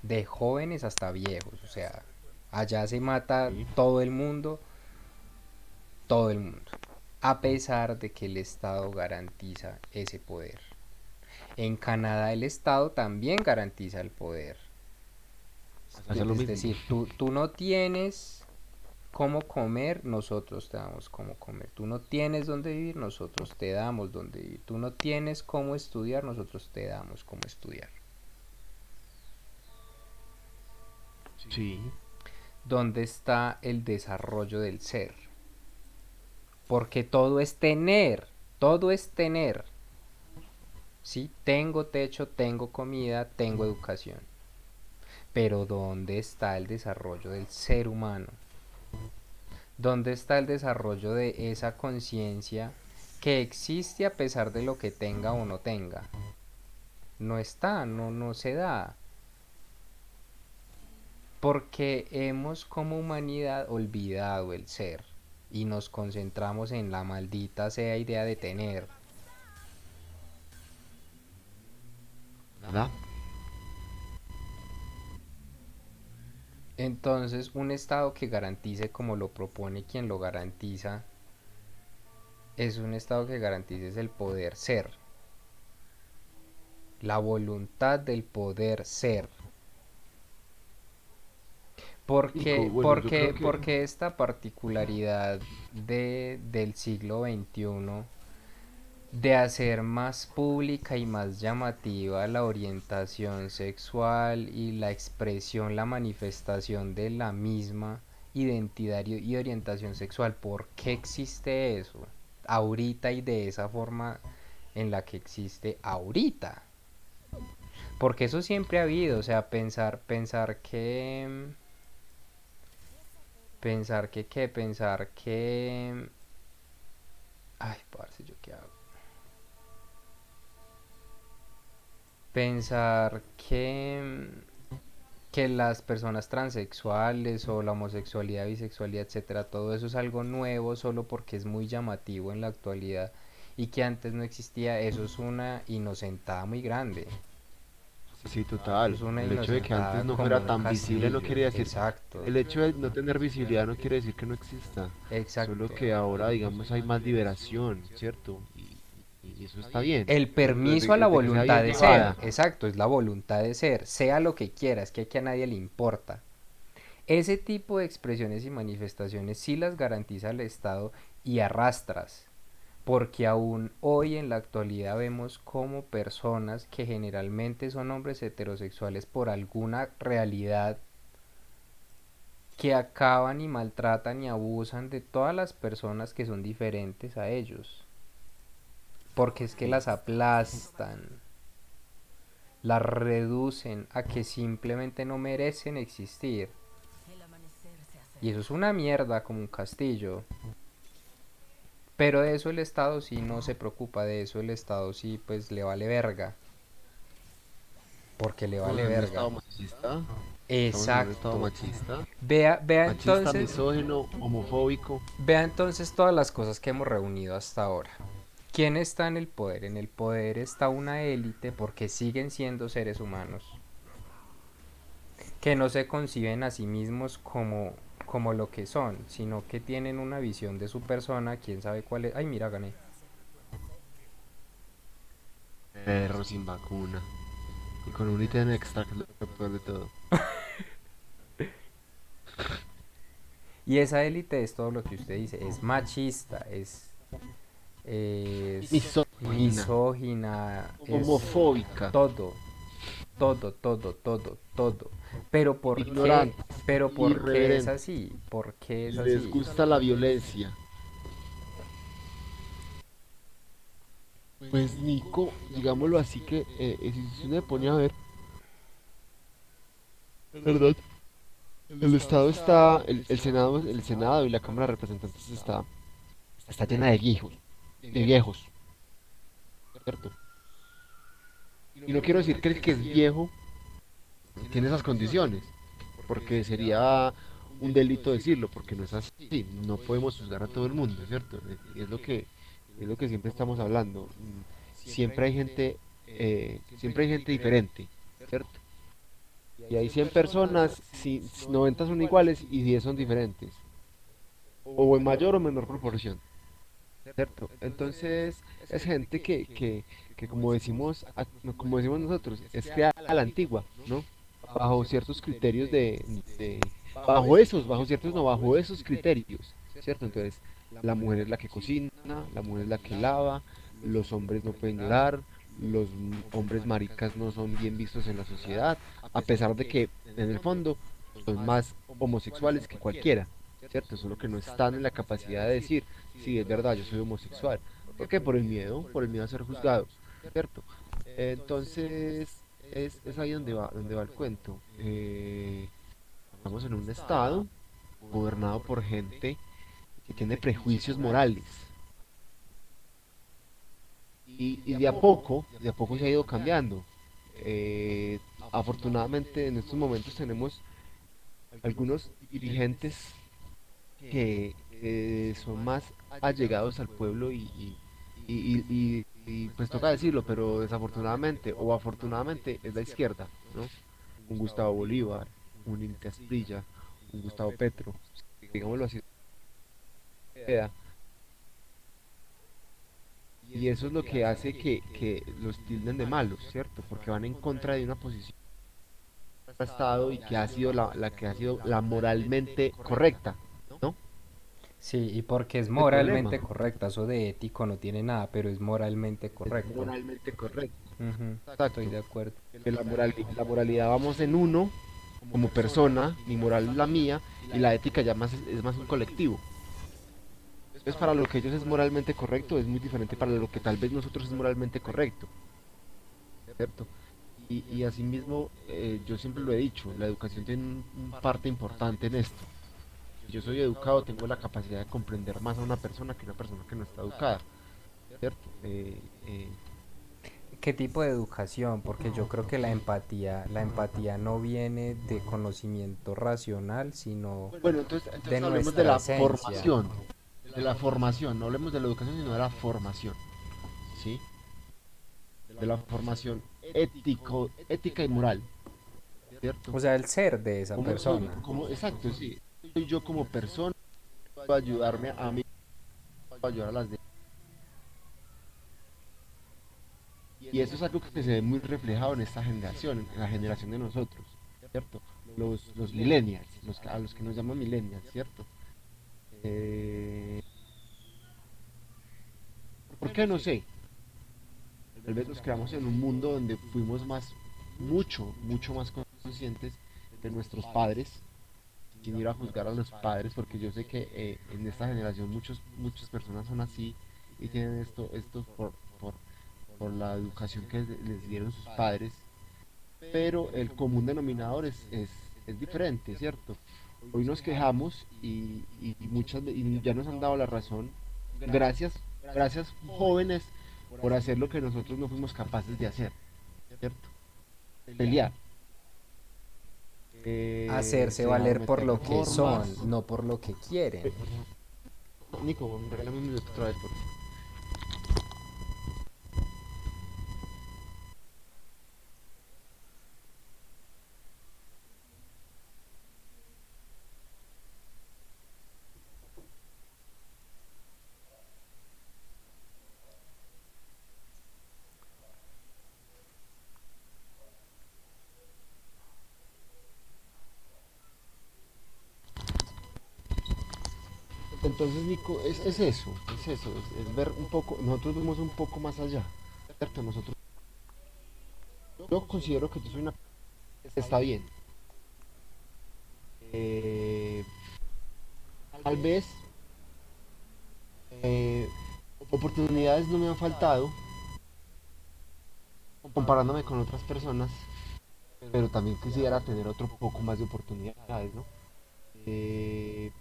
de jóvenes hasta viejos, o sea, allá se mata todo el mundo, todo el mundo, a pesar de que el Estado garantiza ese poder. En Canadá el Estado también garantiza el poder. Lo es mismo. decir, tú, tú no tienes cómo comer, nosotros te damos cómo comer. Tú no tienes dónde vivir, nosotros te damos dónde vivir. Tú no tienes cómo estudiar, nosotros te damos cómo estudiar. Sí. ¿Dónde está el desarrollo del ser? Porque todo es tener, todo es tener. Sí, tengo techo, tengo comida, tengo educación. Pero ¿dónde está el desarrollo del ser humano? ¿Dónde está el desarrollo de esa conciencia que existe a pesar de lo que tenga o no tenga? No está, no, no se da. Porque hemos como humanidad olvidado el ser y nos concentramos en la maldita sea idea de tener. ¿Verdad? Entonces, un Estado que garantice como lo propone quien lo garantiza, es un Estado que garantice el poder ser. La voluntad del poder ser. Porque, bueno, porque, que- porque esta particularidad de, del siglo XXI de hacer más pública y más llamativa la orientación sexual y la expresión, la manifestación de la misma identidad y orientación sexual. ¿Por qué existe eso? Ahorita y de esa forma en la que existe ahorita. Porque eso siempre ha habido, o sea, pensar, pensar que... Pensar que, ¿qué? Pensar que... Ay, parce, ¿yo qué hago? Pensar que, que las personas transexuales o la homosexualidad, bisexualidad, etcétera, todo eso es algo nuevo solo porque es muy llamativo en la actualidad y que antes no existía, eso es una inocentada muy grande. Sí, total. Es una El hecho de que antes no fuera tan visible no quiere decir. Exacto, El hecho de no tener visibilidad no quiere decir que no exista. exacto. Solo que ahora, digamos, hay más liberación, ¿cierto? Y, y eso está bien. El permiso a la voluntad de ser, exacto, es la voluntad de ser, sea lo que quieras, que aquí a nadie le importa. Ese tipo de expresiones y manifestaciones sí las garantiza el Estado y arrastras, porque aún hoy en la actualidad vemos como personas que generalmente son hombres heterosexuales por alguna realidad que acaban y maltratan y abusan de todas las personas que son diferentes a ellos. Porque es que las aplastan, las reducen a que simplemente no merecen existir. Y eso es una mierda como un castillo. Pero de eso el Estado sí no se preocupa, de eso el Estado sí pues le vale verga. Porque le vale verga. estado machista. Un estado Exacto. machista. Vea, vea Machista, entonces, misógino, homofóbico. vea entonces todas las cosas que hemos reunido hasta ahora. ¿Quién está en el poder? En el poder está una élite porque siguen siendo seres humanos. Que no se conciben a sí mismos como, como lo que son, sino que tienen una visión de su persona, quién sabe cuál es. Ay, mira, gané. Perro sin vacuna. Y con un ítem extra que es lo peor de todo. <laughs> Y esa élite es todo lo que usted dice, es machista, es, es Misógina. misógina, es Homofóbica. todo, todo, todo, todo, todo. Pero ¿por qué? Ignorante, Pero ¿por qué es así? ¿Por qué es Les así? gusta la violencia. Pues Nico, digámoslo así que eh, eh, si se pone a ver, ¿verdad? El Estado está, el, el Senado, el Senado y la Cámara de Representantes está, está llena de viejos, de viejos, ¿cierto? Y no quiero decir que el que es viejo tiene esas condiciones, porque sería un delito decirlo, porque no es así, no podemos juzgar a todo el mundo, ¿cierto? Y es lo que, es lo que siempre estamos hablando. Mm, Siempre hay gente, eh, siempre hay gente diferente, ¿cierto? Y hay 100 personas, si, 90 son iguales y 10 son diferentes. O en mayor o menor proporción. ¿Cierto? Entonces, es gente que, que, que como decimos, como decimos nosotros, es creada a la antigua, ¿no? Bajo ciertos criterios de, bajo esos, bajo ciertos, no, bajo esos criterios, ¿cierto? Entonces, la mujer es la que cocina, la mujer es la que lava, los hombres no pueden llorar, los hombres maricas no son bien vistos en la sociedad, a pesar de que en el fondo son más homosexuales que cualquiera, ¿cierto? Solo que no están en la capacidad de decir, sí, es verdad, yo soy homosexual. ¿Por qué? Por el miedo, por el miedo a ser juzgados, ¿cierto? Entonces, es, es ahí donde va, donde va el cuento. Eh, estamos en un estado gobernado por gente que tiene prejuicios morales. Y, y de a poco, de a poco se ha ido cambiando. Eh, afortunadamente en estos momentos tenemos algunos dirigentes que eh, son más allegados al pueblo y, y- pues toca decirlo, pero desafortunadamente o afortunadamente es la izquierda, ¿no? Un Gustavo Bolívar, un Inti Asprilla, un Gustavo Petro, digámoslo así. Y eso es lo que hace que, los tilden de malos, ¿cierto? Porque van en contra de una posición Estado y que ha sido la, la que ha sido la moralmente correcta. Sí, y porque es moralmente correcta, eso de ético no tiene nada, pero es moralmente Es correcto. moralmente correcto. Exacto. Estoy de acuerdo. Que la, moral, la moralidad vamos en uno, como persona, mi moral es la mía, y la ética ya más es, es más un colectivo. Entonces para lo que ellos es moralmente correcto es muy diferente para lo que tal vez nosotros es moralmente correcto. ¿Cierto? Y, y asimismo, eh, yo siempre lo he dicho, la educación tiene un, un parte importante en esto. Yo soy educado, tengo la capacidad de comprender más a una persona que una persona que no está educada. ¿Cierto? Eh, eh, ¿Qué tipo de educación? Porque yo creo que la empatía, la empatía no viene de conocimiento racional, sino Bueno, entonces, entonces de hablemos de la esencia. formación. De la formación, no hablemos de la educación, sino de la formación. ¿Sí? De la formación ético, ética y moral. ¿Cierto? O sea, el ser de esa persona. ¿Cómo- exacto, sí. Soy yo como persona, puedo ayudarme a mí, puedo ayudar a las demás. Y eso es algo que se ve muy reflejado en esta generación, en la generación de nosotros, ¿cierto? Los, los millennials, los, a los que nos llaman millennials, ¿cierto? Eh, ¿Por qué? No sé. Tal vez nos creamos en un mundo donde fuimos más, mucho, mucho más conscientes de nuestros padres, sin ir a juzgar a los padres, porque yo sé que eh, en esta generación muchos, muchas personas son así y tienen esto, esto por, por, por la educación que les dieron sus padres, pero el común denominador es, es, es diferente, ¿cierto? Hoy nos quejamos y, y, muchas y ya nos han dado la razón. Gracias, gracias jóvenes por hacer lo que nosotros no fuimos capaces de hacer, ¿cierto? Pelear. Eh, Hacerse valer por lo que son, no por lo que quieren. Nico, regálame un minuto otra vez, por Entonces, Nico, es, es eso, es eso, es, ver un poco, nosotros vemos un poco más allá, ¿cierto? Nosotros, yo considero que yo soy una, está bien. Eh, tal vez eh, oportunidades no me han faltado, comparándome con otras personas, pero también quisiera tener otro poco más de oportunidades, ¿no? Eh,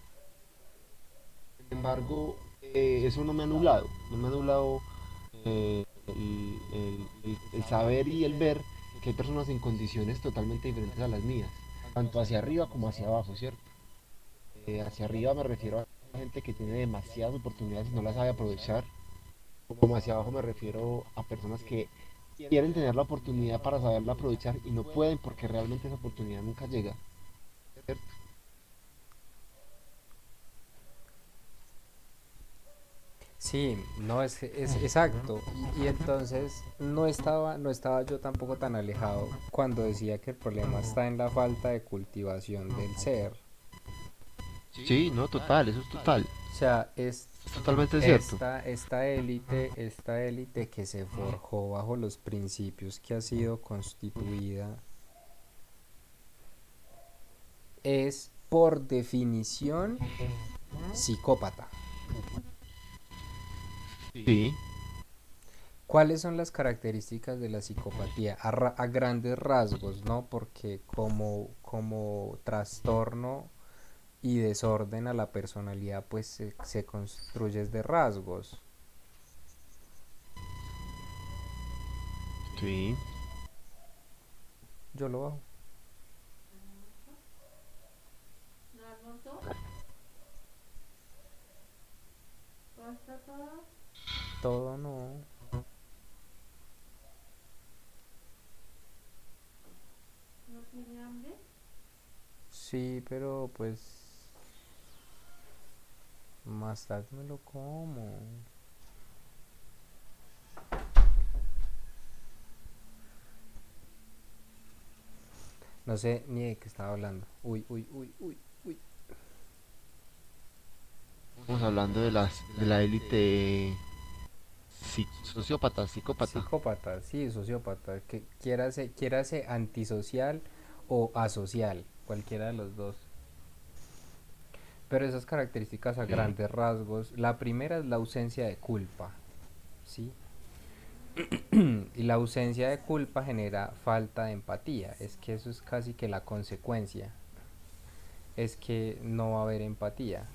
embargo, eh, eso no me ha anulado, no me ha anulado eh, el saber y el ver que hay personas en condiciones totalmente diferentes a las mías, tanto hacia arriba como hacia abajo, ¿cierto? Eh, hacia arriba me refiero a gente que tiene demasiadas oportunidades y no las sabe aprovechar, como hacia abajo me refiero a personas que quieren tener la oportunidad para saberla aprovechar y no pueden porque realmente esa oportunidad nunca llega, ¿cierto? Sí, no es, es exacto. Y, y entonces no estaba, no estaba yo tampoco tan alejado cuando decía que el problema está en la falta de cultivación del ser, Sí, no, total, eso es total. O sea, es Es totalmente cierto. esta esta élite, esta élite que se forjó bajo los principios que ha sido constituida es por definición psicópata. Sí, ¿Cuáles son las características de la psicopatía? A, ra- a grandes rasgos, ¿no? Porque como, como trastorno y desorden a la personalidad, pues se, se construye de rasgos. sí. Yo lo bajo. ¿No? ¿Basta todo? Todo no. ¿No tiene hambre? Sí, pero pues más tarde me lo como. No sé ni de qué estaba hablando. Uy, uy, uy, uy, uy. Estamos hablando de las de la élite psi- sociópata, psicópata. Psicópata, sí, sociópata, que quiera ser, quiera ser antisocial o asocial, cualquiera de los dos. Pero esas características a Sí. grandes rasgos, la primera es la ausencia de culpa, ¿sí? <clears throat> y la ausencia de culpa genera falta de empatía, es que eso es casi que la consecuencia, es que no va a haber empatía.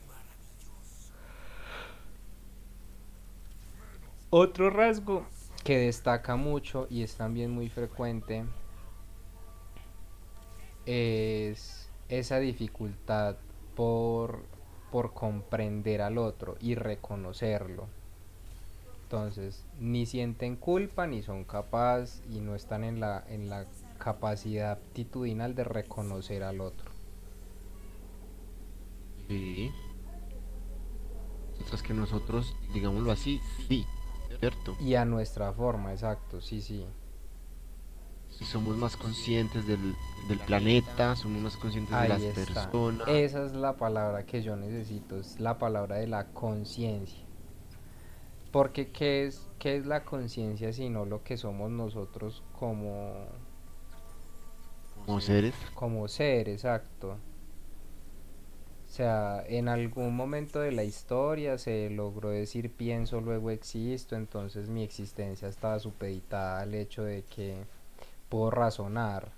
Otro rasgo que destaca mucho y es también muy frecuente es esa dificultad por, por comprender al otro y reconocerlo. Entonces, ni sienten culpa ni son capaces y no están en la, en la capacidad aptitudinal de reconocer al otro. Sí. Mientras que nosotros, digámoslo así, sí, ¿cierto? Y a nuestra forma, exacto, sí, sí. Si somos más conscientes del, del planeta, somos más conscientes de las está. personas. Esa es la palabra que yo necesito, es la palabra de la conciencia. Porque ¿qué es, qué es la conciencia sino lo que somos nosotros como, como seres. como ser, exacto? O sea, en algún momento de la historia se logró decir pienso, luego existo, entonces mi existencia estaba supeditada al hecho de que puedo razonar.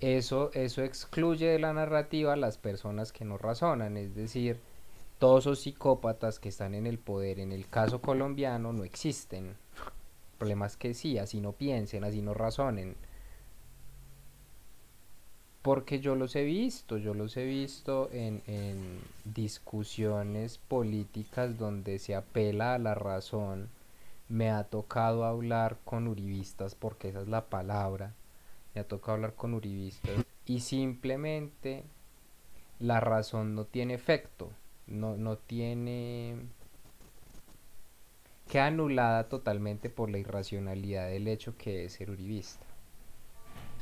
Eso, eso excluye de la narrativa a las personas que no razonan, es decir, todos esos psicópatas que están en el poder en el caso colombiano no existen. El problema es que sí, así no piensen, así no razonen. Porque yo los he visto, yo los he visto en, en discusiones políticas donde se apela a la razón. Me ha tocado hablar con uribistas, porque esa es la palabra. Me ha tocado hablar con uribistas y simplemente la razón no tiene efecto, no, no tiene... queda anulada totalmente por la irracionalidad del hecho que es ser uribista.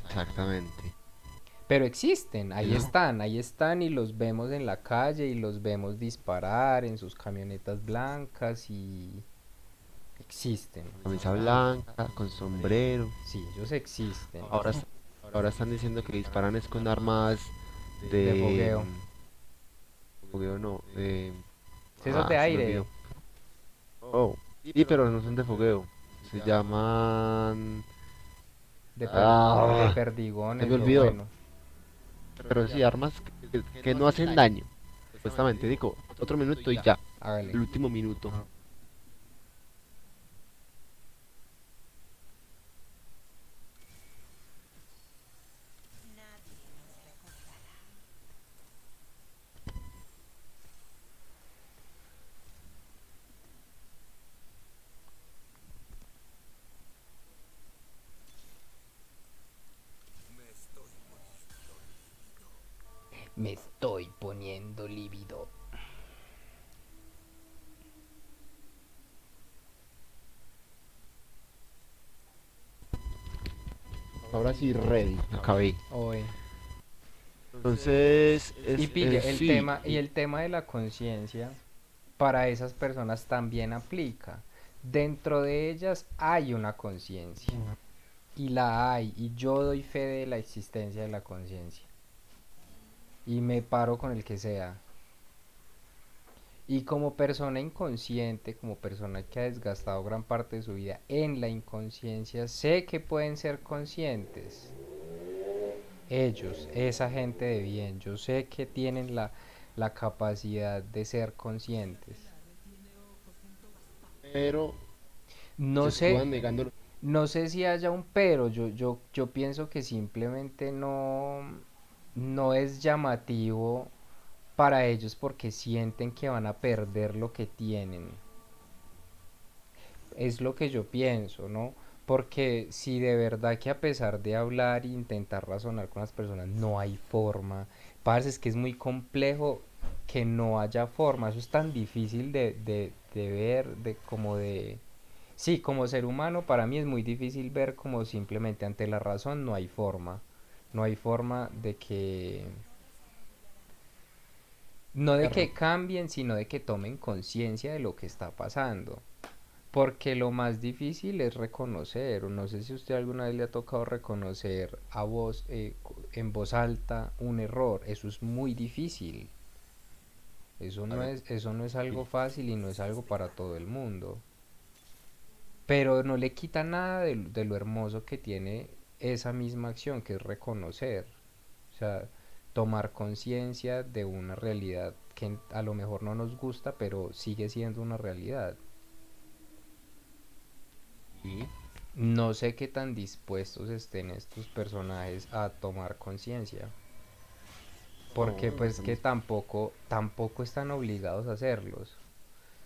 Exactamente. Pero existen, ahí No. están, ahí están y los vemos en la calle y los vemos disparar en sus camionetas blancas y existen. Camisa blanca, con sombrero. Sí, ellos existen. Ahora, ahora están diciendo que disparan es con armas de... De fogueo. Fogueo no, de... Esos Ah, de aire. Oh, sí, pero no son de fogueo. Se llaman... De, per- Ah, de perdigones. se me o olvidó. bueno, Pero sí, armas que, que no hacen daño. Supuestamente, digo, otro minuto y ya. hágale. El último minuto. Ahora sí, ready. Acabé. Hoy. Entonces, es, Y pille, es- el sí, tema, y y- el tema de la conciencia para esas personas también aplica. Dentro de ellas hay una conciencia. Y la hay. Y yo doy fe de la existencia de la conciencia. Y me paro con el que sea. Y como persona inconsciente, como persona que ha desgastado gran parte de su vida en la inconsciencia, sé que pueden ser conscientes. Ellos, esa gente de bien, yo sé que tienen la, la capacidad de ser conscientes. pero No sé, negando no sé si haya un pero, yo, yo, yo pienso que simplemente no, no es llamativo para ellos porque sienten que van a perder lo que tienen. Es lo que yo pienso, ¿no? Porque si de verdad que a pesar de hablar e intentar razonar con las personas no hay forma, parce, es que es muy complejo que no haya forma, eso es tan difícil de, de, de ver, de como de... Sí, como ser humano para mí es muy difícil ver como simplemente ante la razón no hay forma. No hay forma de que... No de que cambien, sino de que tomen conciencia de lo que está pasando. Porque lo más difícil es reconocer, no sé si usted alguna vez le ha tocado reconocer a voz, eh, en voz alta un error, eso es muy difícil. Eso no es, eso no es algo fácil y no es algo para todo el mundo. Pero no le quita nada de, de lo hermoso que tiene esa misma acción, que es reconocer. O sea, tomar conciencia de una realidad que a lo mejor no nos gusta, pero sigue siendo una realidad. Sí. No sé qué tan dispuestos estén estos personajes a tomar conciencia. Porque No, pues no que tampoco, tampoco están obligados a hacerlos.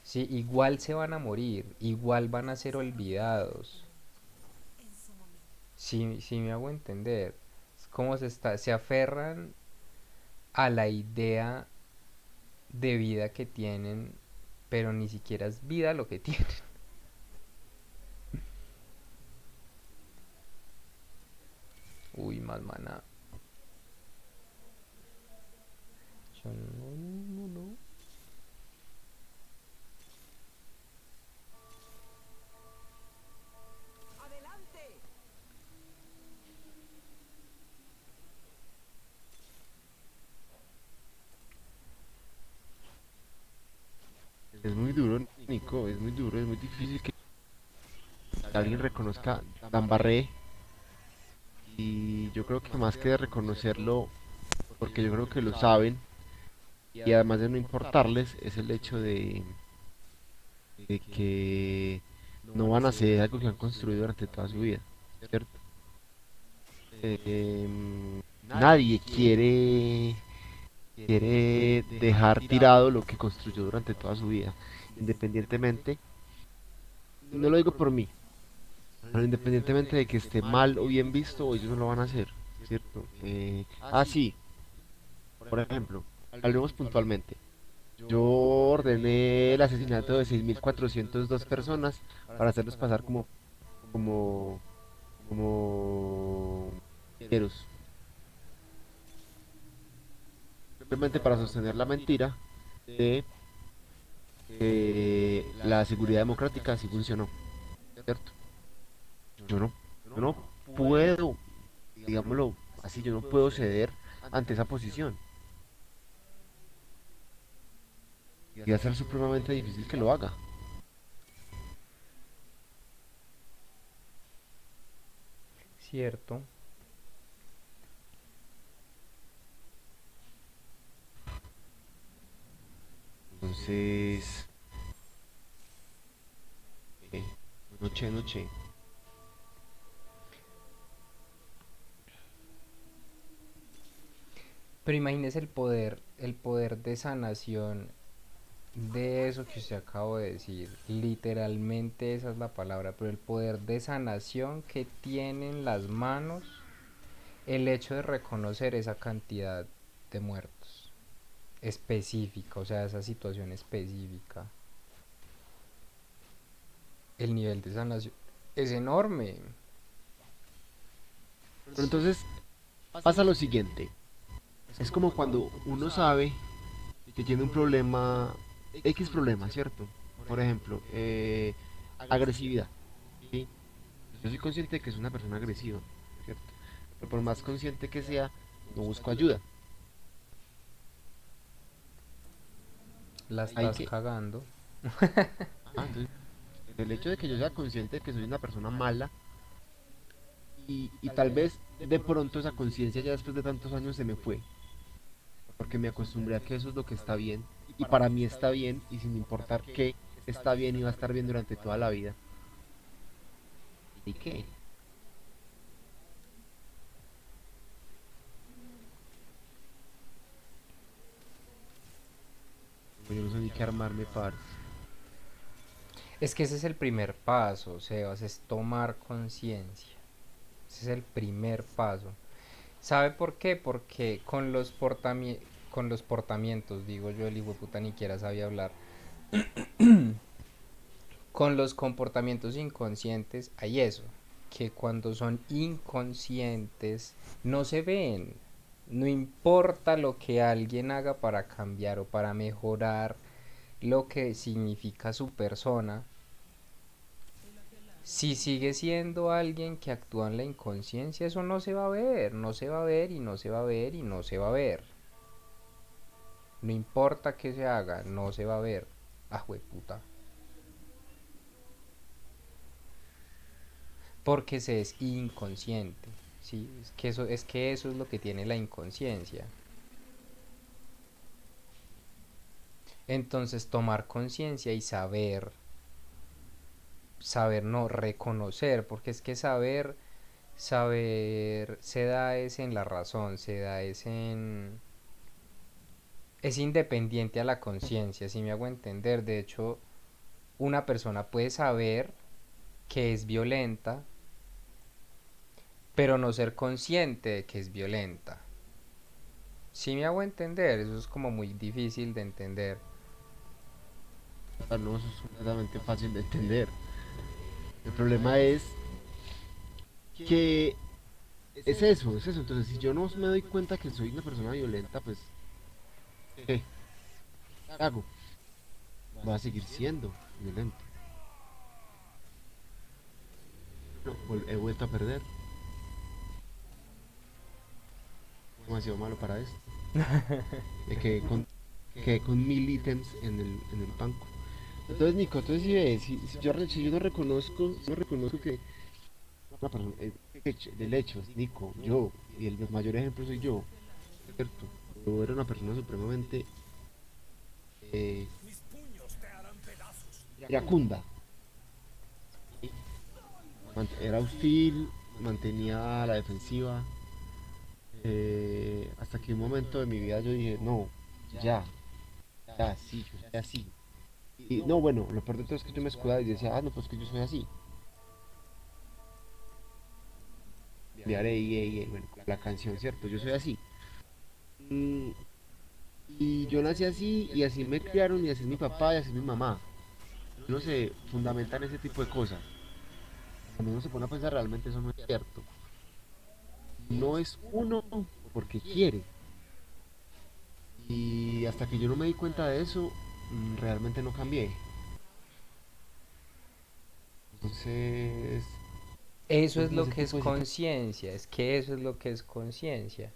Sí, igual se van a morir, igual van a ser olvidados. Sí, sí me hago entender. Es como se está, se aferran a la idea de vida que tienen, pero ni siquiera es vida lo que <laughs> tienen. Uy, mal maná. Reconozca Dambarré. Y yo creo que más que de reconocerlo, porque yo creo que lo saben, y además de no importarles, es el hecho de, de que no van a hacer algo que han construido durante toda su vida, ¿cierto? Em, nadie quiere quiere dejar tirado lo que construyó durante toda su vida, independientemente, no lo digo por mí, pero independientemente de que esté mal o bien visto, ellos no lo van a hacer, ¿cierto? Eh, ah, sí, por ejemplo, hablemos puntualmente. Yo ordené el asesinato de 6.402 personas para hacerlos pasar como, como, como, guerreros. simplemente para sostener la mentira de que la seguridad democrática sí funcionó, ¿cierto? Yo no, yo no puedo, digámoslo así, yo no puedo ceder ante esa posición. Y va a ser supremamente difícil que lo haga. Cierto. Entonces, eh, noche, noche. Pero imagínese el poder, el poder de sanación de eso que usted acabó de decir. Literalmente esa es la palabra, pero el poder de sanación que tienen las manos, el hecho de reconocer esa cantidad de muertos específica, o sea, esa situación específica. El nivel de sanación es enorme. Pero entonces pasa lo siguiente. Es como cuando uno sabe que tiene un problema, X problema, ¿cierto? Por ejemplo, eh, agresividad. ¿sí? Yo soy consciente de que es una persona agresiva, ¿cierto? Pero por más consciente que sea, no busco ayuda. La estás que- cagando. <laughs> Ah, entonces, el hecho de que yo sea consciente de que soy una persona mala y, y tal vez de pronto esa conciencia ya después de tantos años se me fue. Porque me acostumbré a que eso es lo que está bien y para mí está bien y sin importar qué está bien y va a estar bien durante toda la vida. ¿Y qué? Yo no sé ni qué armarme, parce. Es que ese es el primer paso, Sebas, es tomar conciencia. Ese es el primer paso. ¿Sabe por qué? Porque con los, con los portamientos, digo yo, el hijo puta ni siquiera sabía hablar. <clears throat> con los comportamientos inconscientes hay eso, que cuando son inconscientes no se ven. No importa lo que alguien haga para cambiar o para mejorar lo que significa su persona, si sigue siendo alguien que actúa en la inconsciencia, eso no se va a ver, no se va a ver y no se va a ver y no se va a ver. No importa que se haga, no se va a ver. Ah, puta. Porque se es inconsciente. Sí, es que eso es que eso es lo que tiene la inconsciencia. Entonces tomar conciencia y saber, saber no reconocer, porque es que saber, saber se da es en la razón, se da es en, es independiente a la conciencia, si me hago entender. De hecho, una persona puede saber que es violenta, pero no ser consciente de que es violenta. Si me hago entender, eso es como muy difícil de entender. No, eso es completamente fácil de entender. El problema es que es eso, es eso. Entonces, si yo no me doy cuenta que soy una persona violenta, pues, ¿qué? ¿Qué hago? Voy a seguir siendo violento. No, he vuelto a perder. Demasiado malo para esto. <laughs> Me quedé con, quedé con mil ítems en el, en el banco. Entonces, Nico, entonces si ves, si, si yo, si yo no reconozco, no reconozco que una persona, del hecho, es Nico, yo, y el mayor ejemplo soy yo, ¿cierto? Yo era una persona supremamente eh, iracunda. Era hostil, mantenía la defensiva. eh, hasta que un momento de mi vida yo dije, no, ya, ya, sí, yo soy así. Y no, bueno, lo peor de todo es que yo me escudaba y decía, ah, no, pues que yo soy así. De ey, ey, ey, bueno, la canción, ¿cierto? Yo soy así. Y yo nací así, y así me criaron, y así es mi papá, y así es mi mamá. No se fundamentan ese tipo de cosas. Cuando uno se pone a pensar, realmente eso no es cierto. No es uno porque quiere. Y hasta que yo no me di cuenta de eso, mm, realmente no cambié. Entonces, Eso es lo que es conciencia, es que eso es lo que es conciencia.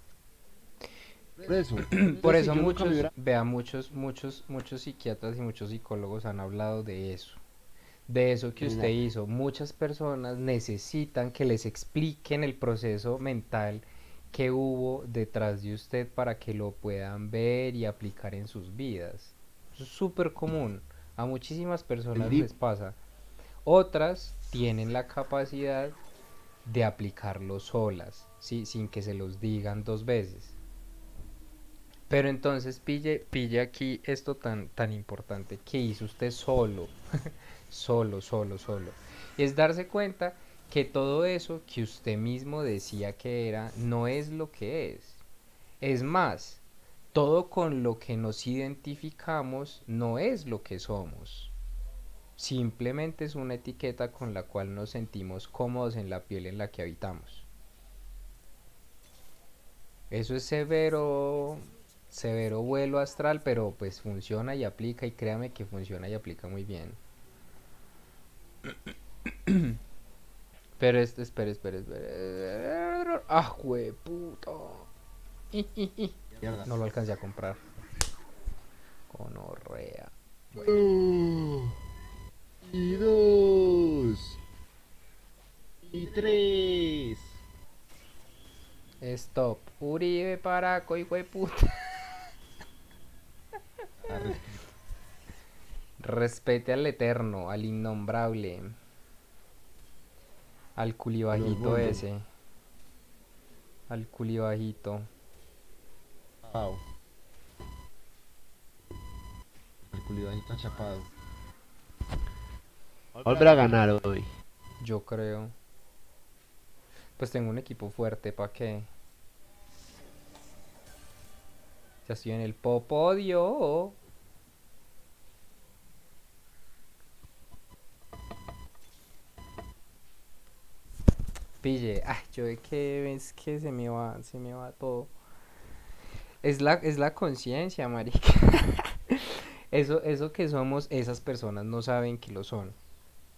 <clears throat> por eso. Por muchos, vea, muchos, muchos, muchos psiquiatras y muchos psicólogos han hablado de eso. De eso que usted Mira. hizo. Muchas personas necesitan que les expliquen el proceso mental que hubo detrás de usted para que lo puedan ver y aplicar en sus vidas. Eso es súper común. A muchísimas personas les pasa. Otras tienen la capacidad de aplicarlo solas, ¿sí? sin que se los digan dos veces. Pero entonces pille, pille aquí esto tan, tan importante que hizo usted solo, <laughs> solo, solo, solo. Es darse cuenta que todo eso que usted mismo decía que era no es lo que es. Es más, todo con lo que nos identificamos no es lo que somos. Simplemente es una etiqueta con la cual nos sentimos cómodos en la piel en la que habitamos. Eso es severo, severo vuelo astral, pero pues funciona y aplica y créame que funciona y aplica muy bien. <coughs> Pero este, espere, espere, espere. Ah. Mierda. No lo alcancé a comprar. Conorrea. Y dos. Y tres. Stop. Uribe Paraco, hijo de puta. Arre. <laughs> Respete al eterno, al innombrable. Al culibajito ese. Al culibajito. Chapao. El culibajito chapado. Volver a ganar hoy. Yo creo. Pues tengo un equipo fuerte, ¿para qué? Ya estoy en el popodio. Pille, ay, yo de que es que se me va, se me va todo. Es la, es la conciencia, marica. <laughs> Eso, eso que somos, esas personas no saben que lo son.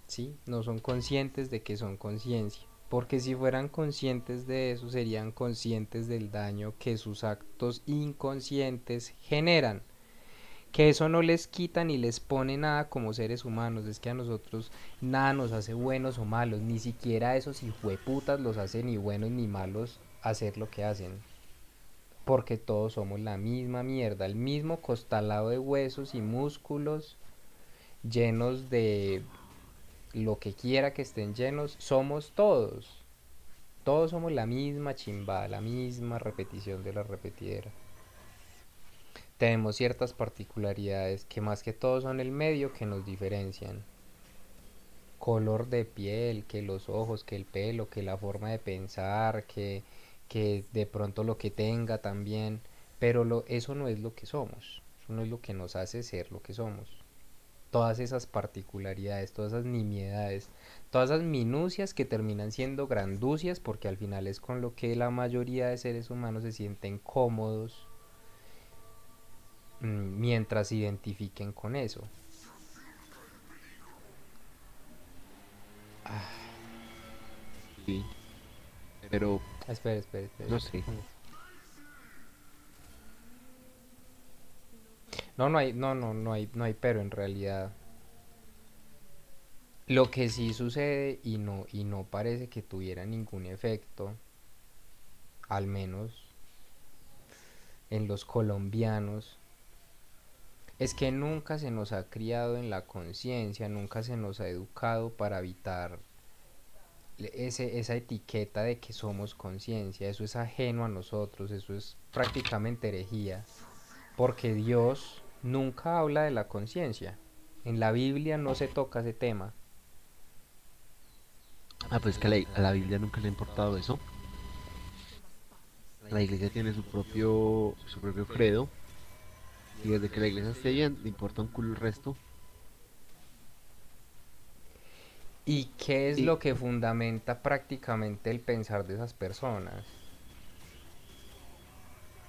¿sí? No son conscientes de que son conciencia. Porque si fueran conscientes de eso, serían conscientes del daño que sus actos inconscientes generan. Que eso no les quita ni les pone nada como seres humanos. Es que a nosotros nada nos hace buenos o malos. Ni siquiera esos hijueputas los hace ni buenos ni malos hacer lo que hacen. Porque todos somos la misma mierda. El mismo costalado de huesos y músculos llenos de lo que quiera que estén llenos, somos todos. Todos somos la misma chimba, la misma repetición de la repetidera. Tenemos ciertas particularidades que más que todo son el medio que nos diferencian. Color de piel, que los ojos, que el pelo, que la forma de pensar, que, que de pronto lo que tenga también. Pero lo, eso no es lo que somos. Eso no es lo que nos hace ser lo que somos todas esas particularidades, todas esas nimiedades, todas esas minucias que terminan siendo granducias porque al final es con lo que la mayoría de seres humanos se sienten cómodos mientras se identifiquen con eso. Sí. Pero Espera, espera, espera. No sé. No, no hay, no, no, no hay, no hay pero en realidad. Lo que sí sucede y no, y no parece que tuviera ningún efecto, al menos en los colombianos, es que nunca se nos ha criado en la conciencia, nunca se nos ha educado para evitar ese, esa etiqueta de que somos conciencia, eso es ajeno a nosotros, eso es prácticamente herejía, porque Dios nunca habla de la conciencia, en la Biblia no se toca ese tema. Ah, pues que a la, la Biblia nunca le ha importado eso. La iglesia tiene su propio, su propio credo. Y desde que la iglesia esté bien, le importa un culo el resto. ¿Y qué es Y- lo que fundamenta prácticamente el pensar de esas personas?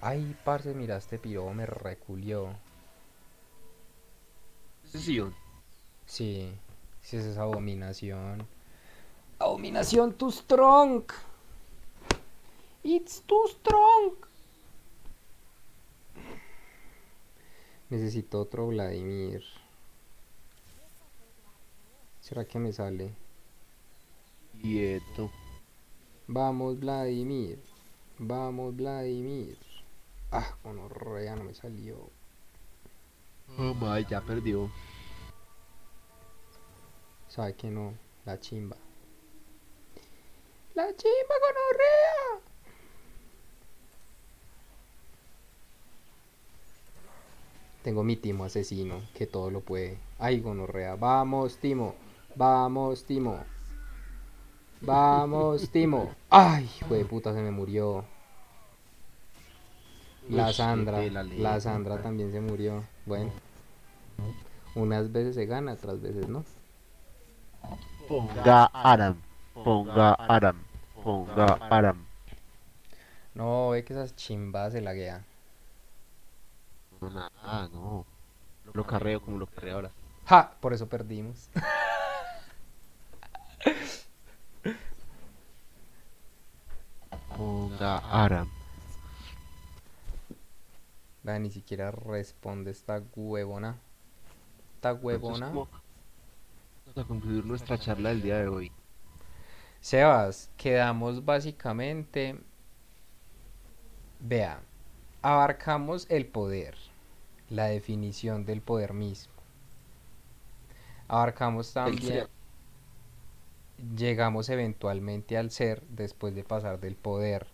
Ay, parce, mira, este piro me reculió. Sí, Sí, sí es esa abominación. Abominación too strong. It's too strong. Necesito otro Vladimir. ¿Será que me sale? quieto. Vamos, Vladimir. Vamos, Vladimir. Ah, gonorrea, no me salió. Oh my, ya perdió. Sabe que no, la chimba. La chimba gonorrea. Tengo mi timo asesino, que todo lo puede. Ay, gonorrea. Vamos, Timo. Vamos, Timo. Vamos, Timo. Ay, hijo de puta, se me murió. La Sandra, la Sandra también se murió. Bueno, unas veces se gana, otras veces no. Ponga Aram. Ponga Aram. Ponga Aram. No, ve que esas chimbas se laguean. No, nada, no. Lo carreo como lo carreo ahora. ¡Ja! Por eso perdimos. Ponga Aram. Ni siquiera responde esta huevona. Esta huevona. Entonces, ¿cómo Vamos a concluir nuestra charla del día de hoy. Sebas, quedamos básicamente. Vea, abarcamos el poder, la definición del poder mismo. Abarcamos también. Llegamos eventualmente al ser después de pasar del poder.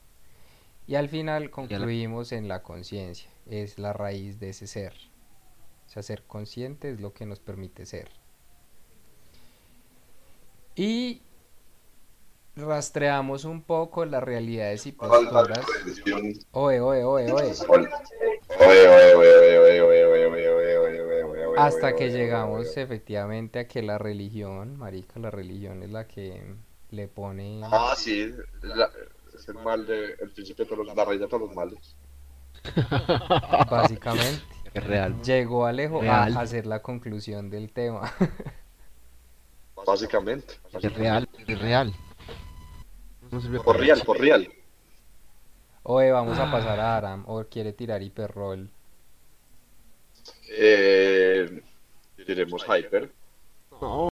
Y al final concluimos en la conciencia. Es la raíz de ese ser. O sea, ser consciente es lo que nos permite ser. Y rastreamos un poco las realidades y posturas. Oe, oe, oe, oe. Hasta que llegamos efectivamente a que la religión, marica, la religión es la que le pone Ah, sí, la- es el mal de, el principio de todos los, la raíz de todos los males. básicamente. Es real. Llegó Alejo a Real. hacer la conclusión del tema. Básicamente. Es real. Es real. No sirve Por real, por real. Oe, vamos a pasar a Aram. O quiere tirar hiperroll. Eh, diremos hyper. No,